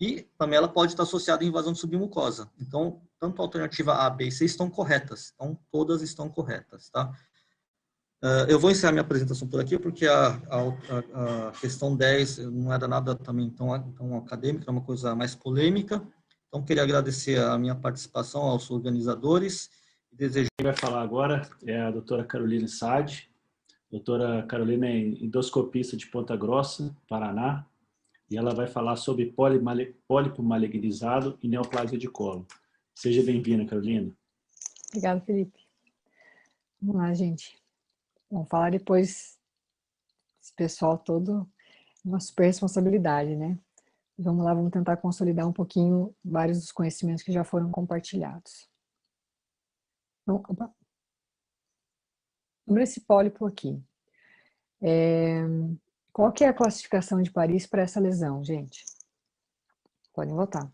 E também ela pode estar associada à invasão submucosa. Então, tanto a alternativa A, B e C estão corretas. Então, todas estão corretas, tá? Uh, eu vou encerrar minha apresentação por aqui, porque a, a, a, questão 10 não era nada também tão, tão acadêmica, era uma coisa mais polêmica. Então, queria agradecer a minha participação aos organizadores. E desejo... Quem vai falar agora é a doutora Carolina Sade. Doutora Carolina é endoscopista de Ponta Grossa, Paraná e ela vai falar sobre pólipo malignizado e neoplasia de colo. Seja bem-vinda, Carolina. Obrigada, Felipe. Vamos lá, gente. Vamos falar depois esse pessoal todo, uma super responsabilidade, né? Vamos lá, vamos tentar consolidar um pouquinho vários dos conhecimentos que já foram compartilhados. Então, sobre esse pólipo aqui. É, qual que é a classificação de Paris para essa lesão, gente? Podem votar.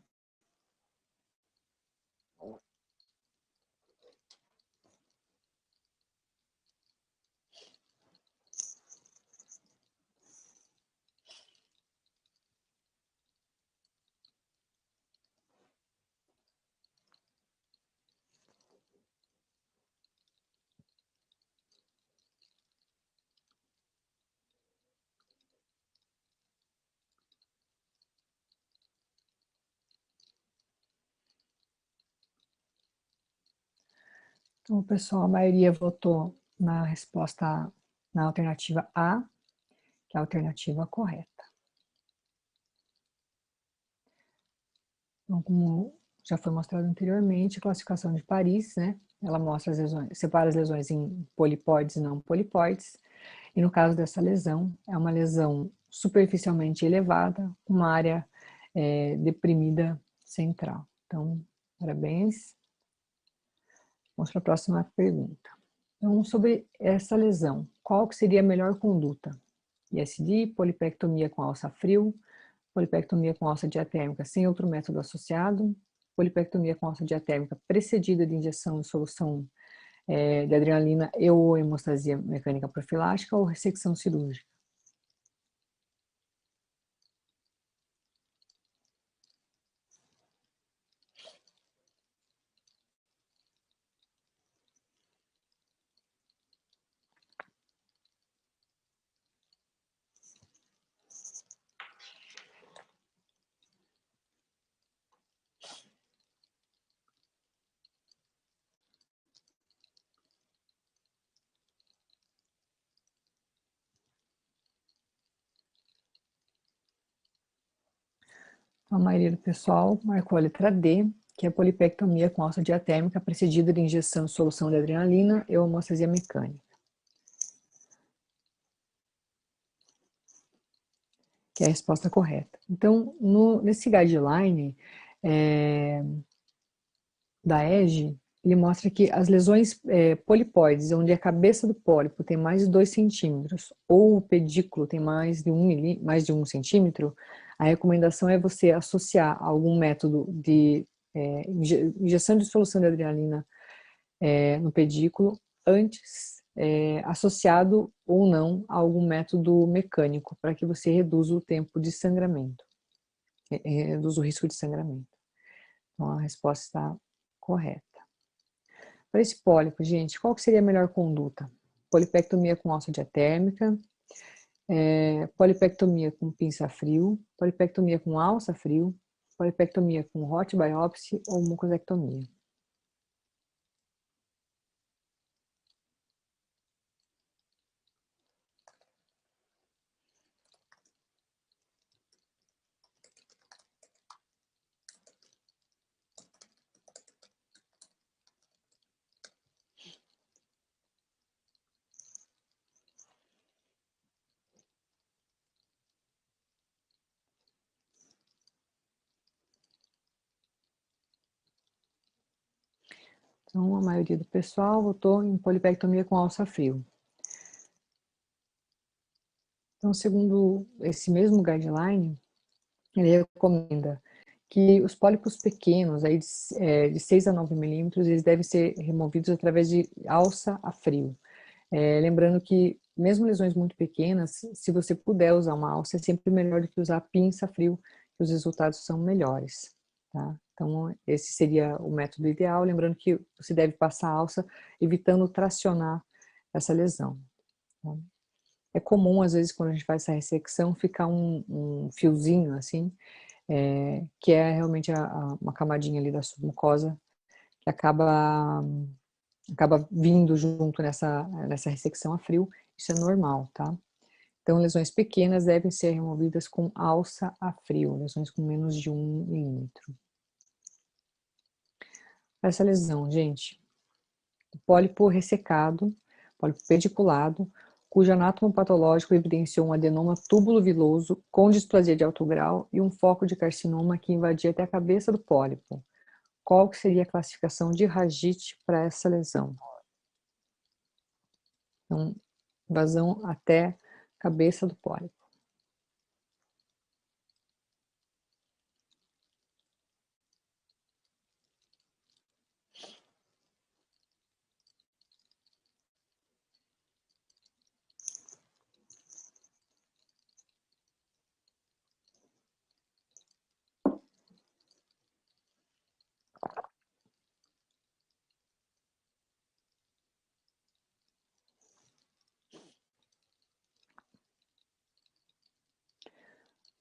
Então, pessoal, a maioria votou na resposta, na alternativa A, que é a alternativa correta. Então, como já foi mostrado anteriormente, a classificação de Paris, né? Ela mostra as lesões, separa as lesões em polipóides e não polipóides. E no caso dessa lesão, é uma lesão superficialmente elevada, uma área é, deprimida central. Então, parabéns. Vamos para a próxima pergunta. Então, sobre essa lesão, qual que seria a melhor conduta? ISD, polipectomia com alça frio, polipectomia com alça diatérmica sem outro método associado, polipectomia com alça diatérmica precedida de injeção de solução é, de adrenalina e ou hemostasia mecânica profilática ou ressecção cirúrgica. A maioria do pessoal marcou a letra D, que é a polipectomia com alça diatérmica precedida de injeção de solução de adrenalina e homostasia mecânica. Que é a resposta correta. Então, no, nesse guideline é, da EGE, ele mostra que as lesões é, polipóides, onde a cabeça do pólipo tem mais de 2 centímetros, ou o pedículo tem mais de 1 um mais de 1 um centímetro, a recomendação é você associar algum método de é, injeção de solução de adrenalina é, no pedículo antes, é, associado ou não a algum método mecânico, para que você reduza o tempo de sangramento, é, é, reduza o risco de sangramento. Então, a resposta está correta. Para esse pólipo, gente, qual seria a melhor conduta? Polipectomia com alça diatérmica, é, polipectomia com pinça frio, polipectomia com alça frio, polipectomia com hot biopsy ou mucosectomia. Então, a maioria do pessoal votou em polipectomia com alça frio. Então, segundo esse mesmo guideline, ele recomenda que os pólipos pequenos, aí de, é, de 6 a 9 milímetros, eles devem ser removidos através de alça a frio. É, lembrando que, mesmo lesões muito pequenas, se você puder usar uma alça, é sempre melhor do que usar pinça a frio, que os resultados são melhores. Tá? Então, esse seria o método ideal, lembrando que você deve passar alça, evitando tracionar essa lesão. Tá? É comum, às vezes, quando a gente faz essa ressecção, ficar um, um fiozinho assim, é, que é realmente a, a, uma camadinha ali da submucosa que acaba acaba vindo junto nessa nessa ressecção a frio. Isso é normal, tá? Então, lesões pequenas devem ser removidas com alça a frio, lesões com menos de um milímetro. Essa lesão, gente, pólipo ressecado, pólipo pediculado, cujo anátomo patológico evidenciou um adenoma túbulo viloso com displasia de alto grau e um foco de carcinoma que invadia até a cabeça do pólipo. Qual que seria a classificação de Ragite para essa lesão? Então, invasão até cabeça do pólipo.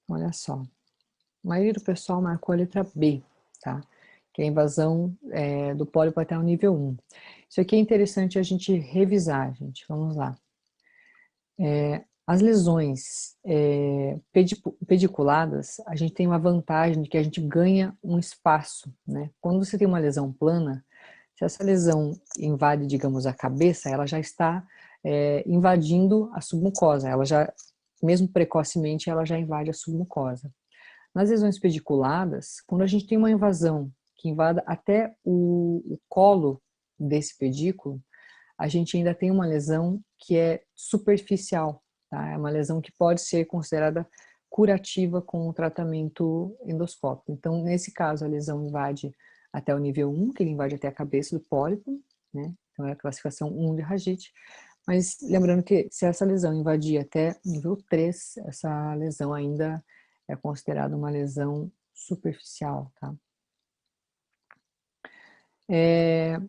Olha só. A maioria do pessoal marcou a letra B, tá? Que é a invasão é, do pólipo até o nível 1. Isso aqui é interessante a gente revisar, gente. Vamos lá. É, as lesões é, pediculadas, a gente tem uma vantagem de que a gente ganha um espaço, né? Quando você tem uma lesão plana, se essa lesão invade, digamos, a cabeça, ela já está é, invadindo a submucosa, ela já mesmo precocemente, ela já invade a submucosa. Nas lesões pediculadas, quando a gente tem uma invasão que invada até o, o colo desse pedículo, a gente ainda tem uma lesão que é superficial, tá? É uma lesão que pode ser considerada curativa com o tratamento endoscópico. Então, nesse caso, a lesão invade até o nível 1, que ele invade até a cabeça do pólipo, né? Então, é a classificação 1 de Ragite. Mas lembrando que se essa lesão invadir até nível 3, essa lesão ainda é considerada uma lesão superficial, tá? É,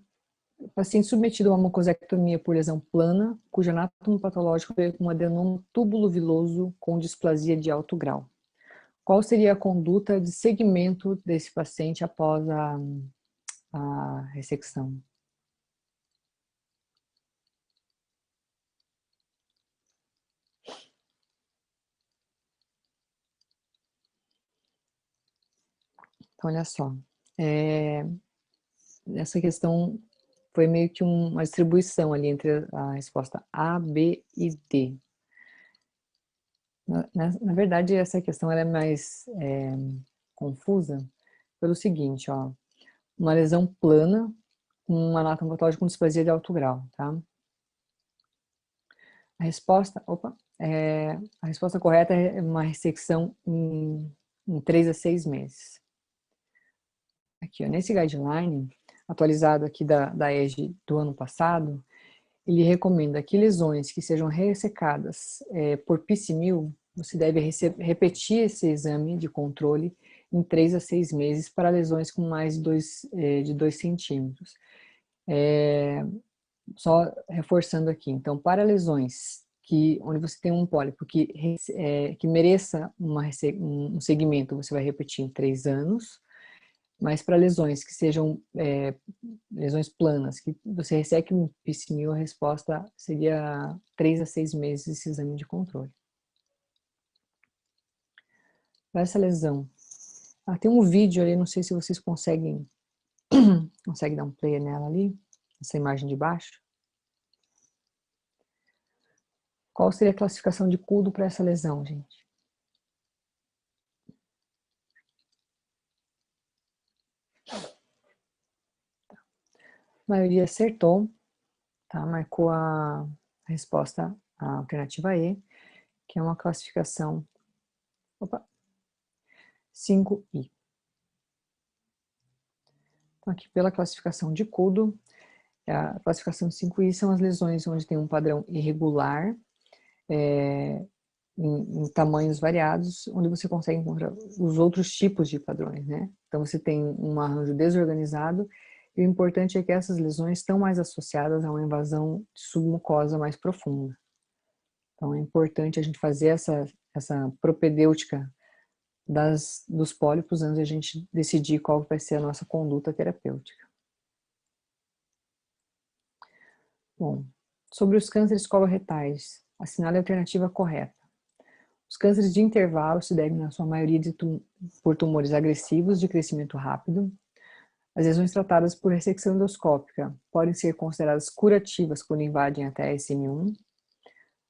paciente submetido a uma mucosectomia por lesão plana, cujo anátomo patológico veio com um adenoma túbulo viloso com displasia de alto grau. Qual seria a conduta de segmento desse paciente após a, a ressecção? Então, olha só, é, essa questão foi meio que um, uma distribuição ali entre a resposta A, B e D. Na, na, verdade, essa questão é mais é, confusa pelo seguinte, ó, uma lesão plana com um anátomo patológico com displasia de alto grau, tá? A resposta, opa, é, a resposta correta é uma ressecção em, em 3 a 6 meses aqui, ó, nesse guideline, atualizado aqui da, da EGE do ano passado, ele recomenda que lesões que sejam ressecadas é, por PCMIL, você deve repetir esse exame de controle em 3 a 6 meses para lesões com mais de 2 é, de dois centímetros. É, só reforçando aqui, então, para lesões que, onde você tem um pólipo que, é, que mereça uma, um segmento, você vai repetir em 3 anos, mas para lesões que sejam é, lesões planas, que você recebe um PCMIL, a resposta seria 3 a 6 meses esse exame de controle. Para essa lesão, ah, tem um vídeo ali, não sei se vocês conseguem, conseguem dar um play nela ali, essa imagem de baixo. Qual seria a classificação de CUDO para essa lesão, gente? Maioria acertou, tá? Marcou a resposta à alternativa E, que é uma classificação opa, 5I. Então, aqui pela classificação de Kudo, a classificação 5I são as lesões onde tem um padrão irregular, é, em, em, tamanhos variados, onde você consegue encontrar os outros tipos de padrões, né? Então você tem um arranjo desorganizado e o importante é que essas lesões estão mais associadas a uma invasão de submucosa mais profunda. Então é importante a gente fazer essa, essa propedêutica das, dos pólipos antes de a gente decidir qual vai ser a nossa conduta terapêutica. Bom, sobre os cânceres coloretais, assinale a alternativa correta. Os cânceres de intervalo se devem, na sua maioria, tum por tumores agressivos de crescimento rápido. As lesões tratadas por ressecção endoscópica podem ser consideradas curativas quando invadem até a SM1.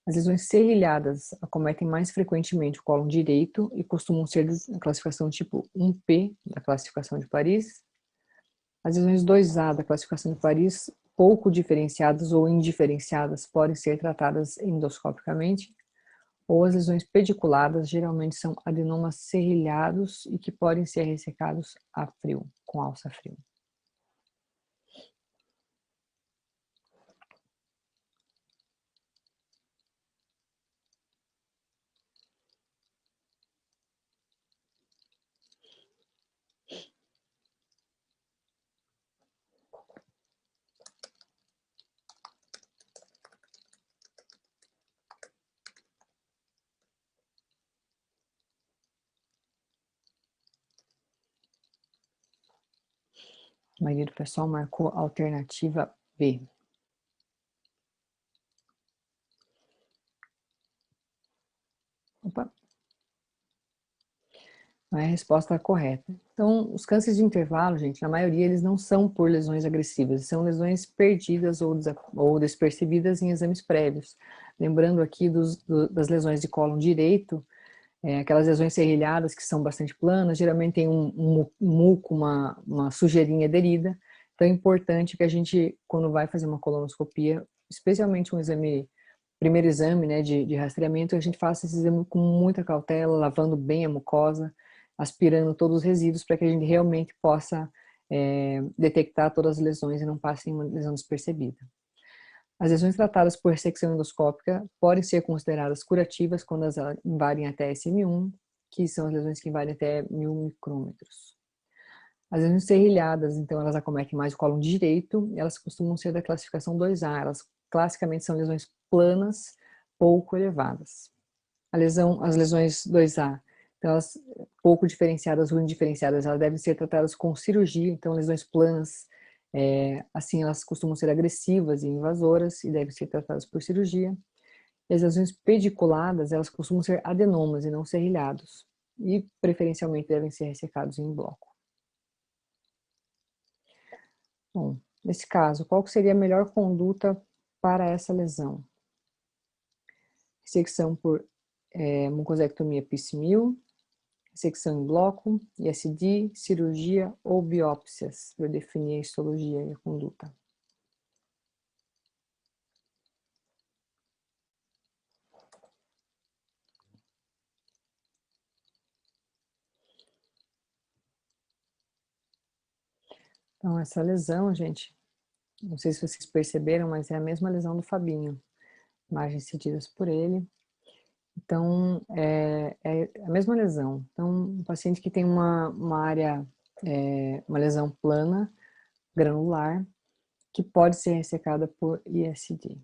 As lesões serrilhadas acometem mais frequentemente o colo direito e costumam ser da classificação tipo 1P, da classificação de Paris. As lesões 2A da classificação de Paris, pouco diferenciadas ou indiferenciadas, podem ser tratadas endoscopicamente ou as lesões pediculadas geralmente são adenomas serrilhados e que podem ser ressecados a frio, com alça frio. Maioria do pessoal marcou a alternativa B. Opa. Não é a resposta correta. Então, os cânceres de intervalo, gente, na maioria eles não são por lesões agressivas, são lesões perdidas ou, ou despercebidas em exames prévios. Lembrando aqui dos, do, das lesões de colo direito, é, aquelas lesões serrilhadas que são bastante planas, geralmente tem um, um, muco, uma, uma sujeirinha aderida. Então é importante que a gente, quando vai fazer uma colonoscopia, especialmente um exame, primeiro exame né, de, de rastreamento, a gente faça esse exame com muita cautela, lavando bem a mucosa, aspirando todos os resíduos para que a gente realmente possa é, detectar todas as lesões e não passe uma lesão despercebida. As lesões tratadas por ressecção endoscópica podem ser consideradas curativas quando elas invadem até SM1, que são as lesões que invadem até mil micrômetros. As lesões serrilhadas, então, elas acometem mais o colo direito, elas costumam ser da classificação 2A. Elas classicamente são lesões planas, pouco elevadas. A lesão, as lesões 2A, então elas pouco diferenciadas ou indiferenciadas, elas devem ser tratadas com cirurgia, então lesões planas é, assim, elas costumam ser agressivas e invasoras e devem ser tratadas por cirurgia. E as lesões pediculadas, elas costumam ser adenomas e não serrilhados. E, preferencialmente, devem ser ressecados em bloco. Bom, nesse caso, qual seria a melhor conduta para essa lesão? Ressecção por é, mucosectomia piscimil, secção em bloco, ISD, cirurgia ou biópsias, para definir a histologia e a conduta. Então, essa lesão, gente, não sei se vocês perceberam, mas é a mesma lesão do Fabinho. Imagens cedidas por ele. Então, é, é, a mesma lesão. Então, um paciente que tem uma, uma área, é, uma lesão plana, granular, que pode ser ressecada por ISD.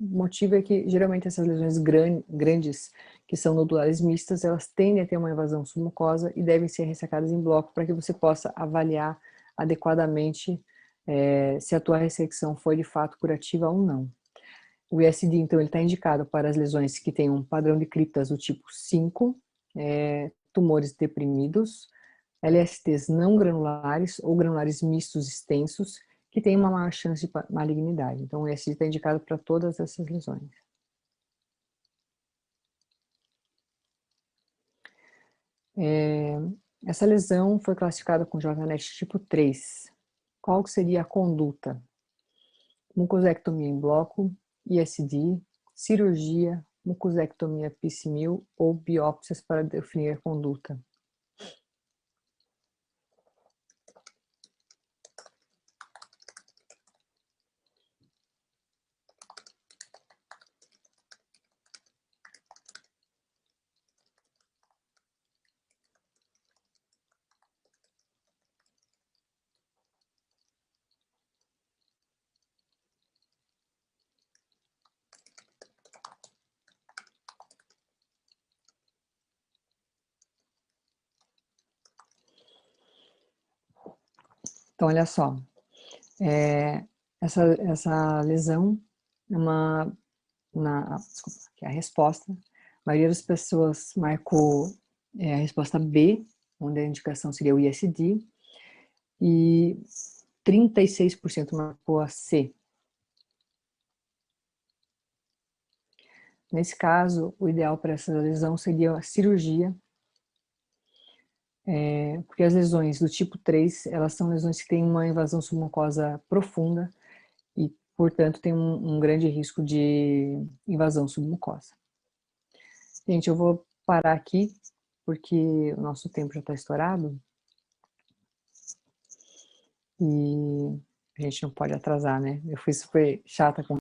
O motivo é que, geralmente, essas lesões gran, grandes, que são nodulares mistas, elas tendem a ter uma invasão submucosa e devem ser ressecadas em bloco para que você possa avaliar adequadamente é, se a tua ressecção foi de fato curativa ou não. O ISD, então, ele está indicado para as lesões que têm um padrão de criptas do tipo 5, é, tumores deprimidos, LSTs não granulares ou granulares mistos extensos, que têm uma maior chance de malignidade. Então, o ISD está indicado para todas essas lesões. É, essa lesão foi classificada com JNET tipo 3, qual seria a conduta? Mucosectomia em bloco, ISD, cirurgia, mucosectomia piscimil ou biópsias para definir a conduta. Então, olha só, é, essa, essa lesão é uma, na, desculpa, é a resposta, a maioria das pessoas marcou é, a resposta B, onde a indicação seria o ISD, e 36% marcou a C. Nesse caso, o ideal para essa lesão seria a cirurgia é, porque as lesões do tipo 3, elas são lesões que têm uma invasão submucosa profunda e, portanto, tem um, um grande risco de invasão submucosa. Gente, eu vou parar aqui, porque o nosso tempo já está estourado. E a gente não pode atrasar, né? Eu fui super chata com